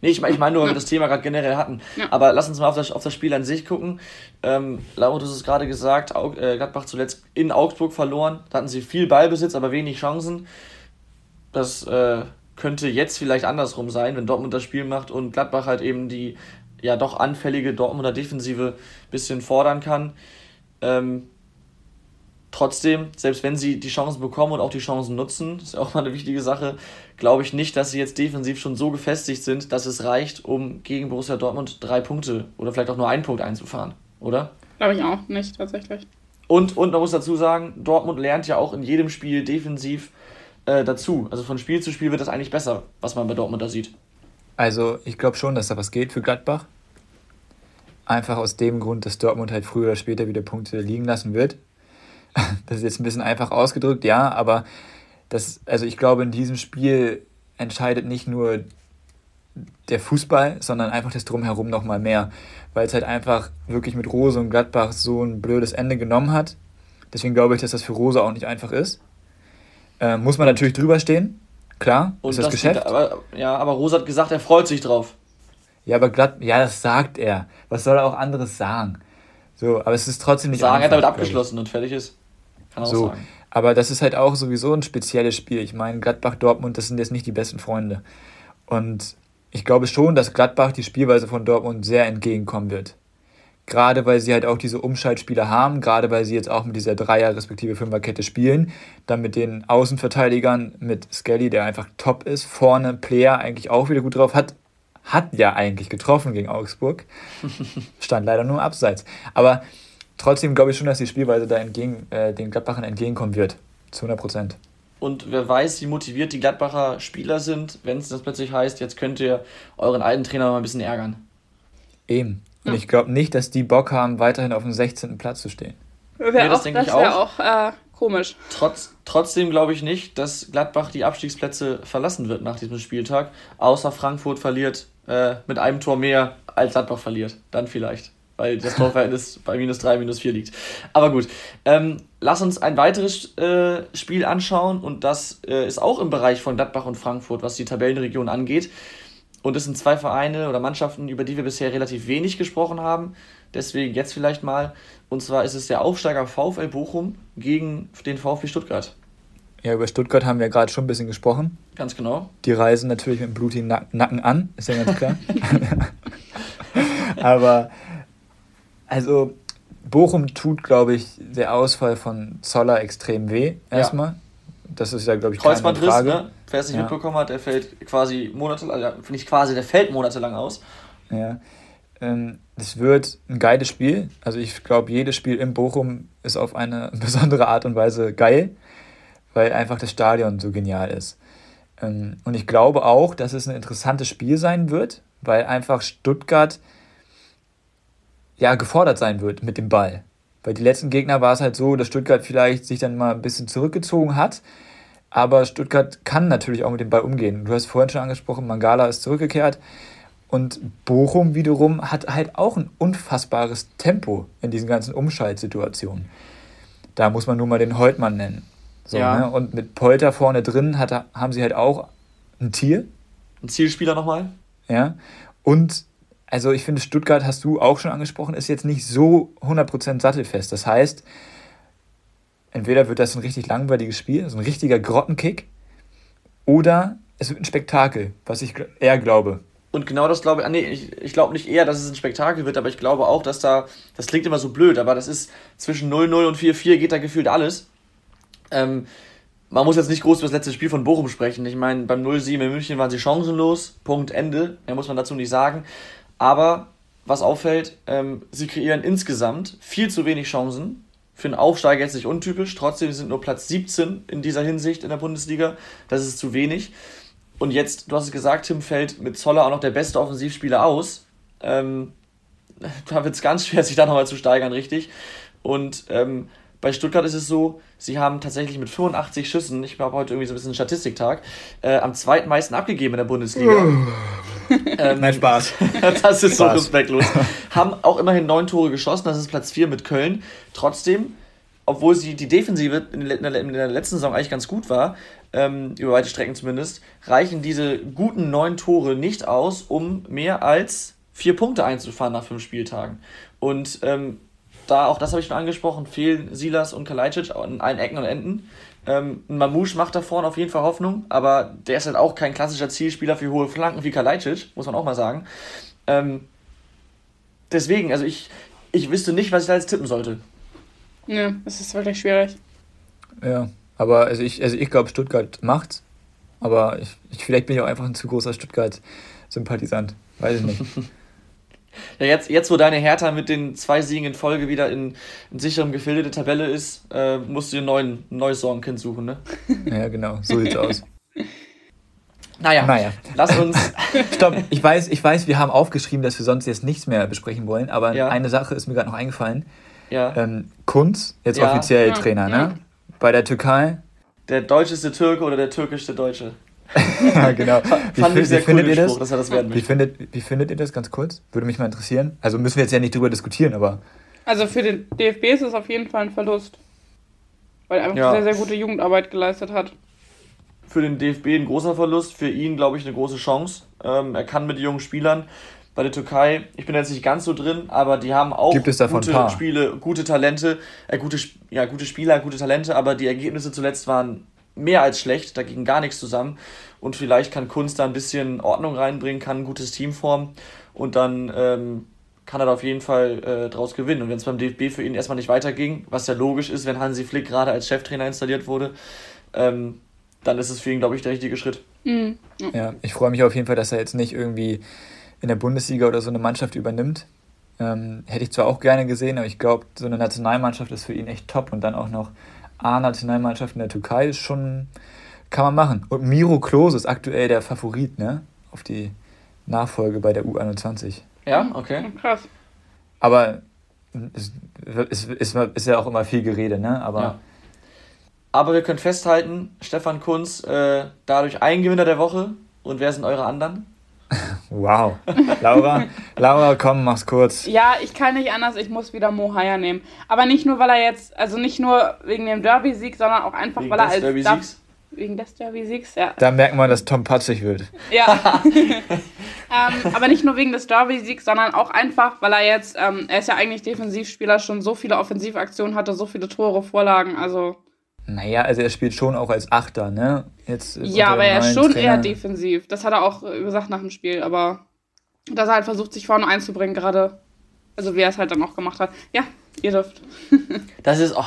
Nee, ich meine ich mein nur, weil wir das Thema gerade generell hatten. Aber lass uns mal auf das, auf das Spiel an sich gucken. Ähm, Laura, du hast es gerade gesagt, Aug, äh, Gladbach zuletzt in Augsburg verloren. Da hatten sie viel Ballbesitz, aber wenig Chancen. Das äh, könnte jetzt vielleicht andersrum sein, wenn Dortmund das Spiel macht und Gladbach halt eben die ja doch anfällige Dortmunder Defensive ein bisschen fordern kann. Ähm, Trotzdem, selbst wenn sie die Chancen bekommen und auch die Chancen nutzen, ist ja auch mal eine wichtige Sache, glaube ich nicht, dass sie jetzt defensiv schon so gefestigt sind, dass es reicht, um gegen Borussia Dortmund drei Punkte oder vielleicht auch nur einen Punkt einzufahren, oder? Glaube ich auch nicht, tatsächlich. Und, und man muss dazu sagen, Dortmund lernt ja auch in jedem Spiel defensiv äh, dazu. Also von Spiel zu Spiel wird das eigentlich besser, was man bei Dortmund da sieht. Also ich glaube schon, dass da was geht für Gladbach. Einfach aus dem Grund, dass Dortmund halt früher oder später wieder Punkte liegen lassen wird. Das ist jetzt ein bisschen einfach ausgedrückt, ja, aber das, also ich glaube, in diesem Spiel entscheidet nicht nur der Fußball, sondern einfach das Drumherum nochmal mehr, weil es halt einfach wirklich mit Rose und Gladbach so ein blödes Ende genommen hat. Deswegen glaube ich, dass das für Rose auch nicht einfach ist. Äh, muss man natürlich drüber stehen, klar, und ist das, das Geschäft. Aber, ja, aber Rose hat gesagt, er freut sich drauf. Ja, aber glatt, ja, das sagt er. Was soll er auch anderes sagen? So, aber es ist trotzdem nicht sagen, einfach. Sagen, er hat damit abgeschlossen und fertig ist. Kann auch so. sagen. Aber das ist halt auch sowieso ein spezielles Spiel. Ich meine, Gladbach, Dortmund, das sind jetzt nicht die besten Freunde. Und ich glaube schon, dass Gladbach die Spielweise von Dortmund sehr entgegenkommen wird. Gerade weil sie halt auch diese Umschaltspieler haben, gerade weil sie jetzt auch mit dieser Dreier- respektive Fünferkette spielen, dann mit den Außenverteidigern, mit Skelly, der einfach top ist, vorne Player eigentlich auch wieder gut drauf hat, hat ja eigentlich getroffen gegen Augsburg, stand leider nur abseits. Aber trotzdem glaube ich schon, dass die Spielweise da entgegen, äh, den Gladbachern entgegenkommen wird. Zu 100 Prozent. Und wer weiß, wie motiviert die Gladbacher Spieler sind, wenn es das plötzlich heißt, jetzt könnt ihr euren alten Trainer mal ein bisschen ärgern. Eben. Und ja. ich glaube nicht, dass die Bock haben, weiterhin auf dem 16. Platz zu stehen. Wäre nee, das, auch, das wäre auch, auch äh, komisch. Trotz, trotzdem glaube ich nicht, dass Gladbach die Abstiegsplätze verlassen wird nach diesem Spieltag, außer Frankfurt verliert äh, mit einem Tor mehr als Gladbach verliert. Dann vielleicht weil das Torverhältnis bei minus 3, minus 4 liegt. Aber gut, ähm, lass uns ein weiteres äh, Spiel anschauen und das äh, ist auch im Bereich von Gladbach und Frankfurt, was die Tabellenregion angeht. Und es sind zwei Vereine oder Mannschaften, über die wir bisher relativ wenig gesprochen haben. Deswegen jetzt vielleicht mal. Und zwar ist es der Aufsteiger VfL Bochum gegen den VfB Stuttgart. Ja, über Stuttgart haben wir gerade schon ein bisschen gesprochen. Ganz genau. Die reisen natürlich mit dem blutigen Nacken an, ist ja ganz klar. Aber also Bochum tut, glaube ich, der Ausfall von Zoller extrem weh. Erstmal. Ja. Das ist ja, glaube ich, Kreuzbandriss, Frage. ne? Wer es nicht ja. mitbekommen hat, der fällt quasi monatelang, also nicht quasi, der fällt monatelang aus. Ja. Ähm, es wird ein geiles Spiel. Also ich glaube, jedes Spiel in Bochum ist auf eine besondere Art und Weise geil, weil einfach das Stadion so genial ist. Ähm, und ich glaube auch, dass es ein interessantes Spiel sein wird, weil einfach Stuttgart ja, gefordert sein wird mit dem Ball. Bei die letzten Gegner war es halt so, dass Stuttgart vielleicht sich dann mal ein bisschen zurückgezogen hat. Aber Stuttgart kann natürlich auch mit dem Ball umgehen. Du hast vorhin schon angesprochen, Mangala ist zurückgekehrt. Und Bochum wiederum hat halt auch ein unfassbares Tempo in diesen ganzen Umschaltsituationen. Da muss man nur mal den Holtmann nennen. So, ja. ne? Und mit Polter vorne drin hat, haben sie halt auch ein Tier. Ein Zielspieler nochmal. Ja. Und also ich finde, Stuttgart, hast du auch schon angesprochen, ist jetzt nicht so 100% sattelfest. Das heißt, entweder wird das ein richtig langweiliges Spiel, so ein richtiger Grottenkick, oder es wird ein Spektakel, was ich eher glaube. Und genau das glaube ich, ah, nee, ich, ich glaube nicht eher, dass es ein Spektakel wird, aber ich glaube auch, dass da, das klingt immer so blöd, aber das ist zwischen 0-0 und 4-4 geht da gefühlt alles. Ähm, man muss jetzt nicht groß über das letzte Spiel von Bochum sprechen. Ich meine, beim 0-7 in München waren sie chancenlos. Punkt, Ende. Mehr muss man dazu nicht sagen. Aber was auffällt, ähm, sie kreieren insgesamt viel zu wenig Chancen. Für einen Aufsteiger jetzt nicht untypisch. Trotzdem sind nur Platz 17 in dieser Hinsicht in der Bundesliga. Das ist zu wenig. Und jetzt, du hast es gesagt, Tim fällt mit Zoller auch noch der beste Offensivspieler aus. Ähm, da wird es ganz schwer, sich da nochmal zu steigern, richtig. Und ähm, bei Stuttgart ist es so, sie haben tatsächlich mit 85 Schüssen, ich habe heute irgendwie so ein bisschen Statistiktag, äh, am zweitmeisten abgegeben in der Bundesliga. ähm, Nein, Spaß. das ist Spaß. so respektlos. haben auch immerhin neun Tore geschossen, das ist Platz 4 mit Köln. Trotzdem, obwohl sie die Defensive in der, letzten Saison eigentlich ganz gut war, ähm, über weite Strecken zumindest, reichen diese guten neun Tore nicht aus, um mehr als vier Punkte einzufahren nach fünf Spieltagen. Und ähm, da, auch das habe ich schon angesprochen, fehlen Silas und Kalajdzic an allen Ecken und Enden. Ähm, Mamouche macht da vorne auf jeden Fall Hoffnung, aber der ist halt auch kein klassischer Zielspieler für hohe Flanken wie Kalajdzic, muss man auch mal sagen. Ähm, deswegen, also ich, ich wüsste nicht, was ich da jetzt tippen sollte. Ja, es ist wirklich schwierig. Ja, aber also ich, also ich glaube, Stuttgart macht's. Aber ich, ich, vielleicht bin ich auch einfach ein zu großer Stuttgart-Sympathisant. Weiß ich nicht. Ja, jetzt, jetzt, wo deine Hertha mit den zwei Siegen in Folge wieder in, in sicherem Gefilde der Tabelle ist, äh, musst du dir ein neuen, neues Sorgenkind suchen, ne? Ja, genau, so sieht's aus. Naja, naja, lass uns. Stopp, ich weiß, ich weiß, wir haben aufgeschrieben, dass wir sonst jetzt nichts mehr besprechen wollen, aber ja. eine Sache ist mir gerade noch eingefallen. Ja. Ähm, Kunz, jetzt ja. offiziell Trainer, ne? Bei der Türkei. Der deutscheste Türke oder der türkischste Deutsche? ja, genau. Wie, Fand ich sehr wie findet ihr das? Spruch, dass er das werden wie, findet, wie findet ihr das ganz kurz? Würde mich mal interessieren. Also müssen wir jetzt ja nicht drüber diskutieren, aber. Also für den DFB ist es auf jeden Fall ein Verlust. Weil er einfach ja. sehr, sehr gute Jugendarbeit geleistet hat. Für den DFB ein großer Verlust, für ihn, glaube ich, eine große Chance. Ähm, er kann mit jungen Spielern. Bei der Türkei, ich bin jetzt nicht ganz so drin, aber die haben auch gute Spiele, gute Talente, äh, gute, ja, gute Spieler, gute Talente, aber die Ergebnisse zuletzt waren mehr als schlecht, da ging gar nichts zusammen. Und vielleicht kann Kunst da ein bisschen Ordnung reinbringen, kann ein gutes Team formen und dann ähm, kann er da auf jeden Fall äh, draus gewinnen. Und wenn es beim DFB für ihn erstmal nicht weiterging, was ja logisch ist, wenn Hansi Flick gerade als Cheftrainer installiert wurde, ähm, dann ist es für ihn, glaube ich, der richtige Schritt. Mhm. Ja, ich freue mich auf jeden Fall, dass er jetzt nicht irgendwie in der Bundesliga oder so eine Mannschaft übernimmt. Ähm, hätte ich zwar auch gerne gesehen, aber ich glaube, so eine Nationalmannschaft ist für ihn echt top und dann auch noch A-Nationalmannschaft in der Türkei ist schon, kann man machen. Und Miro Klose ist aktuell der Favorit, ne? Auf die Nachfolge bei der U21. Ja, okay. Krass. Aber es ist, ist, ist, ja auch immer viel Gerede, ne? Aber, ja. Aber wir können festhalten, Stefan Kunz, äh, dadurch ein Gewinner der Woche. Und wer sind eure anderen? Wow. Laura, Laura, komm, mach's kurz. Ja, ich kann nicht anders, ich muss wieder Mo nehmen. Aber nicht nur, weil er jetzt, also nicht nur wegen dem Derby-Sieg, sondern auch einfach, wegen weil er als. Derby-Siegs? Wegen des Derby-Siegs, ja. Da merkt man, dass Tom patzig wird. Ja. ähm, aber nicht nur wegen des Derby-Siegs, sondern auch einfach, weil er jetzt, ähm, er ist ja eigentlich Defensivspieler, schon so viele Offensivaktionen hatte, so viele Tore, Vorlagen, also. Naja, also er spielt schon auch als Achter, ne? Jetzt ja, aber er ist schon Trainer. eher defensiv. Das hat er auch gesagt nach dem Spiel, aber dass er halt versucht, sich vorne einzubringen, gerade. Also wie er es halt dann auch gemacht hat. Ja, ihr dürft. das ist. Oh.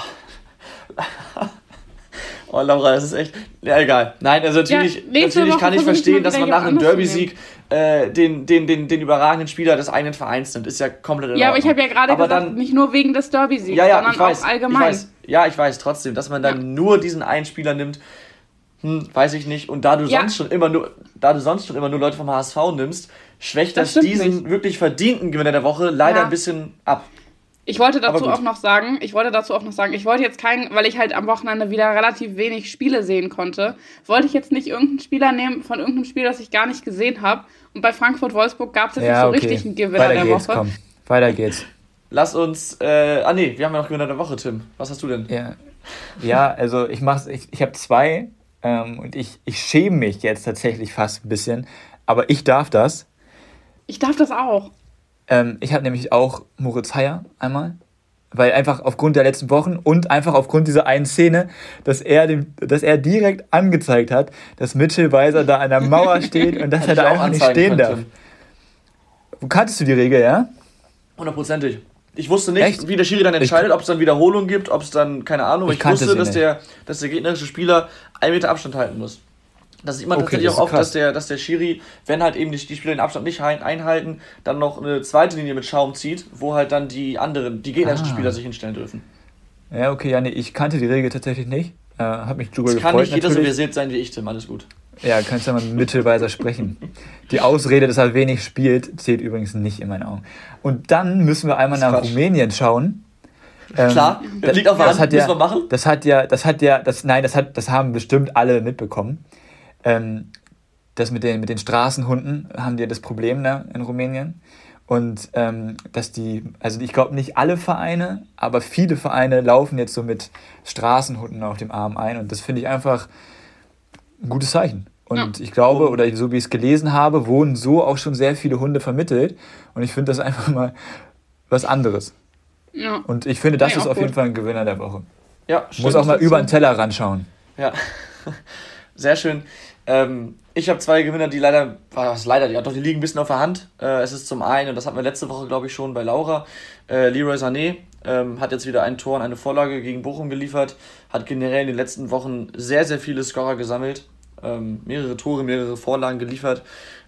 Oh, Laura, das ist echt. Ja, egal. Nein, also natürlich, ja, natürlich kann ich verstehen, dass man nach einem Derby-Sieg äh, den, den, den, den überragenden Spieler des eigenen Vereins nimmt. Ist ja komplett in Ja, aber ich habe ja gerade gesagt, dann, nicht nur wegen des Derby-Siegs, ja, ja, sondern weiß, auch allgemein. Ich weiß, ja, ich weiß trotzdem, dass man dann ja. nur diesen einen Spieler nimmt, hm, weiß ich nicht. Und da du sonst schon immer nur, da du sonst schon immer nur Leute vom HSV nimmst, schwächt das, das diesen nicht. wirklich verdienten Gewinner der Woche leider ein bisschen ab. Ich wollte dazu auch noch sagen, ich wollte dazu auch noch sagen, ich wollte jetzt keinen, weil ich halt am Wochenende wieder relativ wenig Spiele sehen konnte, wollte ich jetzt nicht irgendeinen Spieler nehmen von irgendeinem Spiel, das ich gar nicht gesehen habe. Und bei Frankfurt-Wolfsburg gab es jetzt ja, nicht so okay. richtig einen Gewinner Weiter der geht's, Woche. Komm. Weiter geht's. Lass uns, äh, ah nee, wir haben ja noch Gewinner der Woche, Tim. Was hast du denn? Ja, ja also ich mach's, ich, ich habe zwei ähm, und ich, ich schäme mich jetzt tatsächlich fast ein bisschen, aber ich darf das. Ich darf das auch. Ähm, ich habe nämlich auch Moritz Heyer einmal. Weil einfach aufgrund der letzten Wochen und einfach aufgrund dieser einen Szene, dass er, dem, dass er direkt angezeigt hat, dass Mitchell Weiser da an der Mauer steht und dass er da einfach nicht stehen darf. Wo kanntest du die Regel, ja? Hundertprozentig. Ich wusste nicht, Echt? wie der Schiri dann entscheidet, ob es dann Wiederholung gibt, ob es dann, keine Ahnung, ich, ich wusste, dass der, dass der gegnerische Spieler einen Meter Abstand halten muss. Das sieht man okay, tatsächlich auch oft, dass der, dass der Schiri, wenn halt eben die, die Spieler den Abstand nicht einhalten, dann noch eine zweite Linie mit Schaum zieht, wo halt dann die anderen, die gegnerischen ah. Spieler sich hinstellen dürfen. Ja, okay, ja, nee, ich kannte die Regel tatsächlich nicht. Äh, hab mich drüber gefreut. Kann nicht jeder natürlich. so versiert sein wie ich, Tim, alles gut. Ja, kannst ja mal mittelweiser sprechen. Die Ausrede, dass er wenig spielt, zählt übrigens nicht in meinen Augen. Und dann müssen wir einmal nach Quatsch. Rumänien schauen. Klar, ähm, das liegt auf der Hand, hat ja, wir machen. Das hat ja, das hat ja, das, nein, das hat, das haben bestimmt alle mitbekommen. Ähm, das mit den, mit den Straßenhunden haben die ja das Problem da in Rumänien. Und ähm, dass die, also ich glaube nicht alle Vereine, aber viele Vereine laufen jetzt so mit Straßenhunden auf dem Arm ein. Und das finde ich einfach ein gutes Zeichen. Und ja. ich glaube, oder so wie ich es gelesen habe, wurden so auch schon sehr viele Hunde vermittelt. Und ich finde das einfach mal was anderes. Ja. Und ich finde, das nee, ist auf gut. jeden Fall ein Gewinner der Woche. Ja, Muss auch mal über den Teller ranschauen. Ja, sehr schön. Ähm, ich habe zwei Gewinner, die leider, was leider, ja doch, die liegen ein bisschen auf der Hand. Äh, es ist zum einen, und das hatten wir letzte Woche, glaube ich, schon bei Laura, äh, Leroy Sané ähm, hat jetzt wieder ein Tor und eine Vorlage gegen Bochum geliefert, hat generell in den letzten Wochen sehr, sehr viele Scorer gesammelt, ähm, mehrere Tore, mehrere Vorlagen geliefert.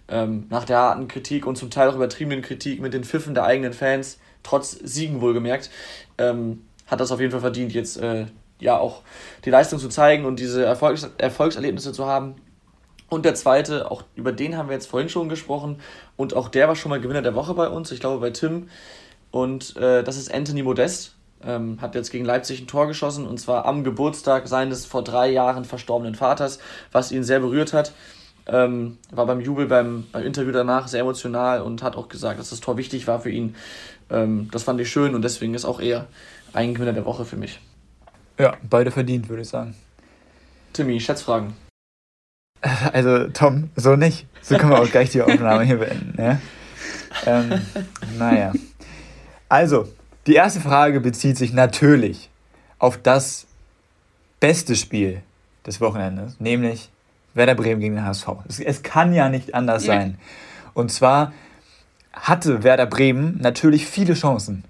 Ähm, nach der harten Kritik und zum Teil auch übertriebenen Kritik mit den Pfiffen der eigenen Fans, trotz Siegen wohlgemerkt, ähm, hat das auf jeden Fall verdient, jetzt äh, ja auch die Leistung zu zeigen und diese Erfolgs Erfolgserlebnisse zu haben. Und der zweite, auch über den haben wir jetzt vorhin schon gesprochen und auch der war schon mal Gewinner der Woche bei uns, ich glaube bei Tim. Und äh, das ist Anthony Modest, ähm, hat jetzt gegen Leipzig ein Tor geschossen und zwar am Geburtstag seines vor drei Jahren verstorbenen Vaters, was ihn sehr berührt hat. Ähm, war beim Jubel, beim, beim Interview danach sehr emotional und hat auch gesagt, dass das Tor wichtig war für ihn. Ähm, das fand ich schön und deswegen ist auch er ein Gewinner der Woche für mich. Ja, beide verdient, würde ich sagen. Timmy, Schätzfragen. Also, Tom, so nicht. So können wir auch gleich die Aufnahme hier beenden. Ja? Ähm, naja. Also, die erste Frage bezieht sich natürlich auf das beste Spiel des Wochenendes, nämlich Werder Bremen gegen den HSV. Es, es kann ja nicht anders ja. sein. Und zwar hatte Werder Bremen natürlich viele Chancen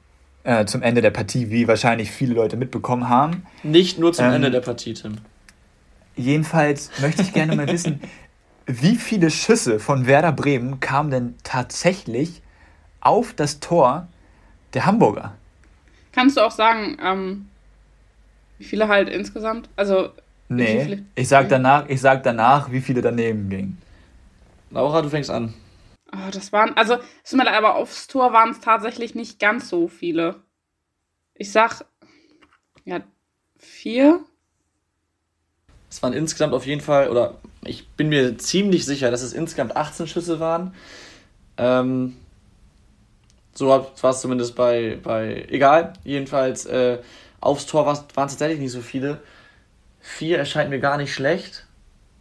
äh, zum Ende der Partie, wie wahrscheinlich viele Leute mitbekommen haben. Nicht nur zum ähm, Ende der Partie, Tim. Jedenfalls möchte ich gerne mal wissen, wie viele Schüsse von Werder Bremen kamen denn tatsächlich auf das Tor der Hamburger? Kannst du auch sagen, ähm, wie viele halt insgesamt? Also. Nee, ich sag, danach, ich sag danach, wie viele daneben gingen. Laura, du fängst an. Oh, das waren, also, es mir aber aufs Tor waren es tatsächlich nicht ganz so viele. Ich sag, ja, vier. Es waren insgesamt auf jeden Fall, oder ich bin mir ziemlich sicher, dass es insgesamt 18 Schüsse waren. Ähm, so war es zumindest bei, bei, egal, jedenfalls äh, aufs Tor waren es tatsächlich nicht so viele. Vier erscheint mir gar nicht schlecht.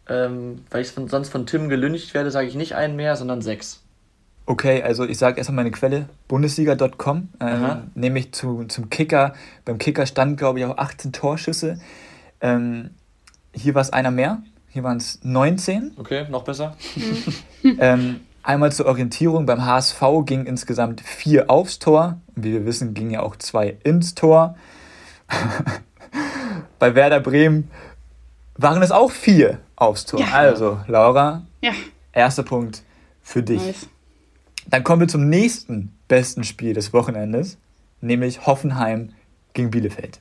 Ähm, weil ich von, sonst von Tim gelüncht werde, sage ich nicht einen mehr, sondern sechs. Okay, also ich sage erstmal meine Quelle, bundesliga.com, ähm, nämlich zu, zum Kicker. Beim Kicker stand, glaube ich, auch 18 Torschüsse. Ähm, hier war es einer mehr. Hier waren es 19. Okay, noch besser. ähm, einmal zur Orientierung. Beim HSV ging insgesamt vier aufs Tor. Und wie wir wissen, gingen ja auch zwei ins Tor. Bei Werder Bremen waren es auch vier aufs Tor. Ja. Also, Laura, ja. erster Punkt für dich. Nice. Dann kommen wir zum nächsten besten Spiel des Wochenendes, nämlich Hoffenheim gegen Bielefeld.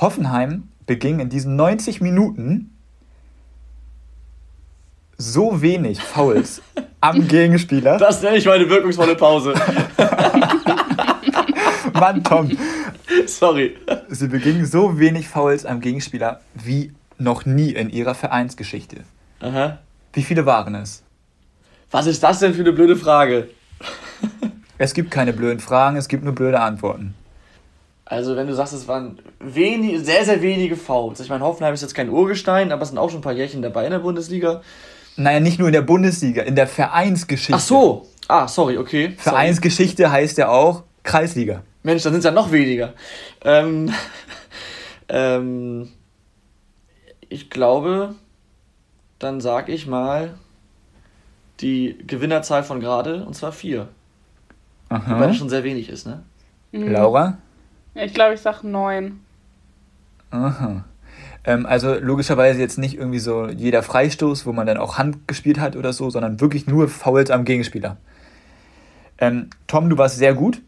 Hoffenheim beging in diesen 90 Minuten so wenig Fouls am Gegenspieler. Das nenne ich meine wirkungsvolle Pause. Mann, Tom. Sorry. Sie begingen so wenig Fouls am Gegenspieler wie noch nie in ihrer Vereinsgeschichte. Aha. Wie viele waren es? Was ist das denn für eine blöde Frage? es gibt keine blöden Fragen, es gibt nur blöde Antworten. Also, wenn du sagst, es waren wenig, sehr, sehr wenige Fouls. Ich meine, Hoffenheim ist jetzt kein Urgestein, aber es sind auch schon ein paar Jährchen dabei in der Bundesliga. Naja, nicht nur in der Bundesliga, in der Vereinsgeschichte. Ach so. Ah, sorry, okay. Sorry. Vereinsgeschichte heißt ja auch Kreisliga. Mensch, dann sind es ja noch weniger. Ähm, ähm, ich glaube, dann sag ich mal die Gewinnerzahl von gerade, und zwar vier. Wobei das schon sehr wenig ist, ne? Laura? Ich glaube, ich sag neun. Aha. Ähm, also logischerweise jetzt nicht irgendwie so jeder Freistoß, wo man dann auch Hand gespielt hat oder so, sondern wirklich nur Fouls am Gegenspieler. Ähm, Tom, du warst sehr gut.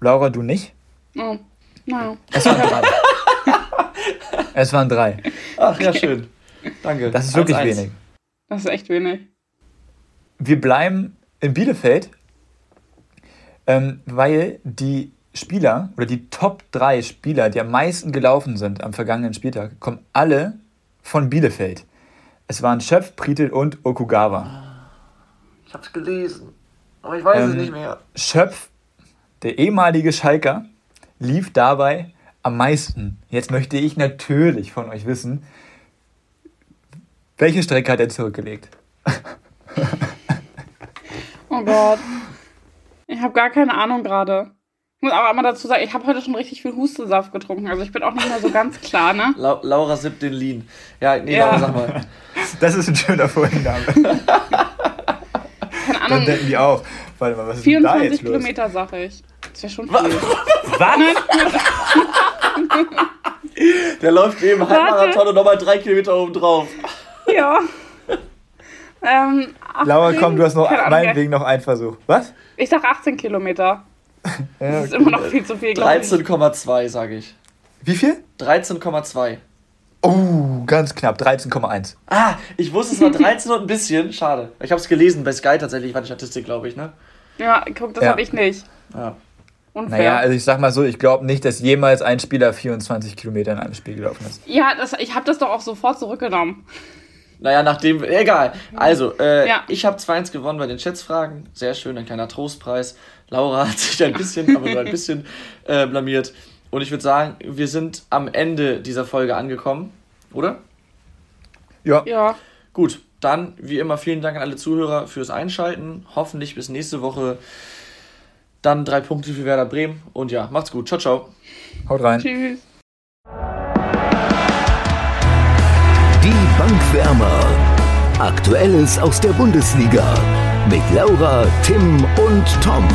Laura, du nicht. Oh. Naja. Es waren drei. es waren drei. Ach ja, schön. Danke. Das ist wirklich 1-1. wenig. Das ist echt wenig. Wir bleiben in Bielefeld, ähm, weil die Spieler oder die Top 3 Spieler, die am meisten gelaufen sind am vergangenen Spieltag, kommen alle von Bielefeld. Es waren Schöpf, Pritel und Okugawa. Ich hab's gelesen. Aber ich weiß es Ähm, nicht mehr. Schöpf, der ehemalige Schalker, lief dabei am meisten. Jetzt möchte ich natürlich von euch wissen, welche Strecke hat er zurückgelegt? Oh Gott. Ich habe gar keine Ahnung gerade. Ich muss aber mal dazu sagen, ich habe heute schon richtig viel Hustensaft getrunken. Also ich bin auch nicht mehr so ganz klar, ne? La Laura sippt den Lean. Ja, nee, Ja. Laura, sag mal. Das ist ein schöner Vorhinname. Keine Dann Ahnung. denken die auch, warte mal, was ist denn da 24 jetzt los? Kilometer, sag ich. Das wäre schon viel. Der läuft eben Halbmarathon und nochmal drei Kilometer oben drauf. Ja. Ähm, 18, Laura, komm, du hast noch meinetwegen noch einen Versuch. Was? Ich sag 18 Kilometer. Ja, Das ist immer noch viel zu viel, glaube ich. 13,2 sage ich. Wie viel? 13,2. Oh, ganz knapp, 13,1. Ah, ich wusste es war 13 und ein bisschen. Schade. Ich habe es gelesen bei Sky tatsächlich, war die Statistik, glaube ich, ne? Ja, guck, das Ja. habe ich nicht. Ja. Unfair. Naja, also ich sag mal so, ich glaube nicht, dass jemals ein Spieler 24 Kilometer in einem Spiel gelaufen ist. ja, das, ich habe das doch auch sofort zurückgenommen. Naja, nachdem. Egal. Also, äh, Ja. ich habe 2-1 gewonnen bei den Schätzfragen. Sehr schön, ein kleiner Trostpreis. Laura hat sich ein bisschen, aber nur ein bisschen äh, blamiert. Und ich würde sagen, wir sind am Ende dieser Folge angekommen, oder? Ja, Ja. Gut, dann wie immer vielen Dank an alle Zuhörer fürs Einschalten. Hoffentlich bis nächste Woche. Dann drei Punkte für Werder Bremen. Und ja, macht's gut. Ciao, ciao. haut rein. Tschüss. Die Bankwärmer. Aktuelles aus der Bundesliga. Mit Laura, Tim und Tom.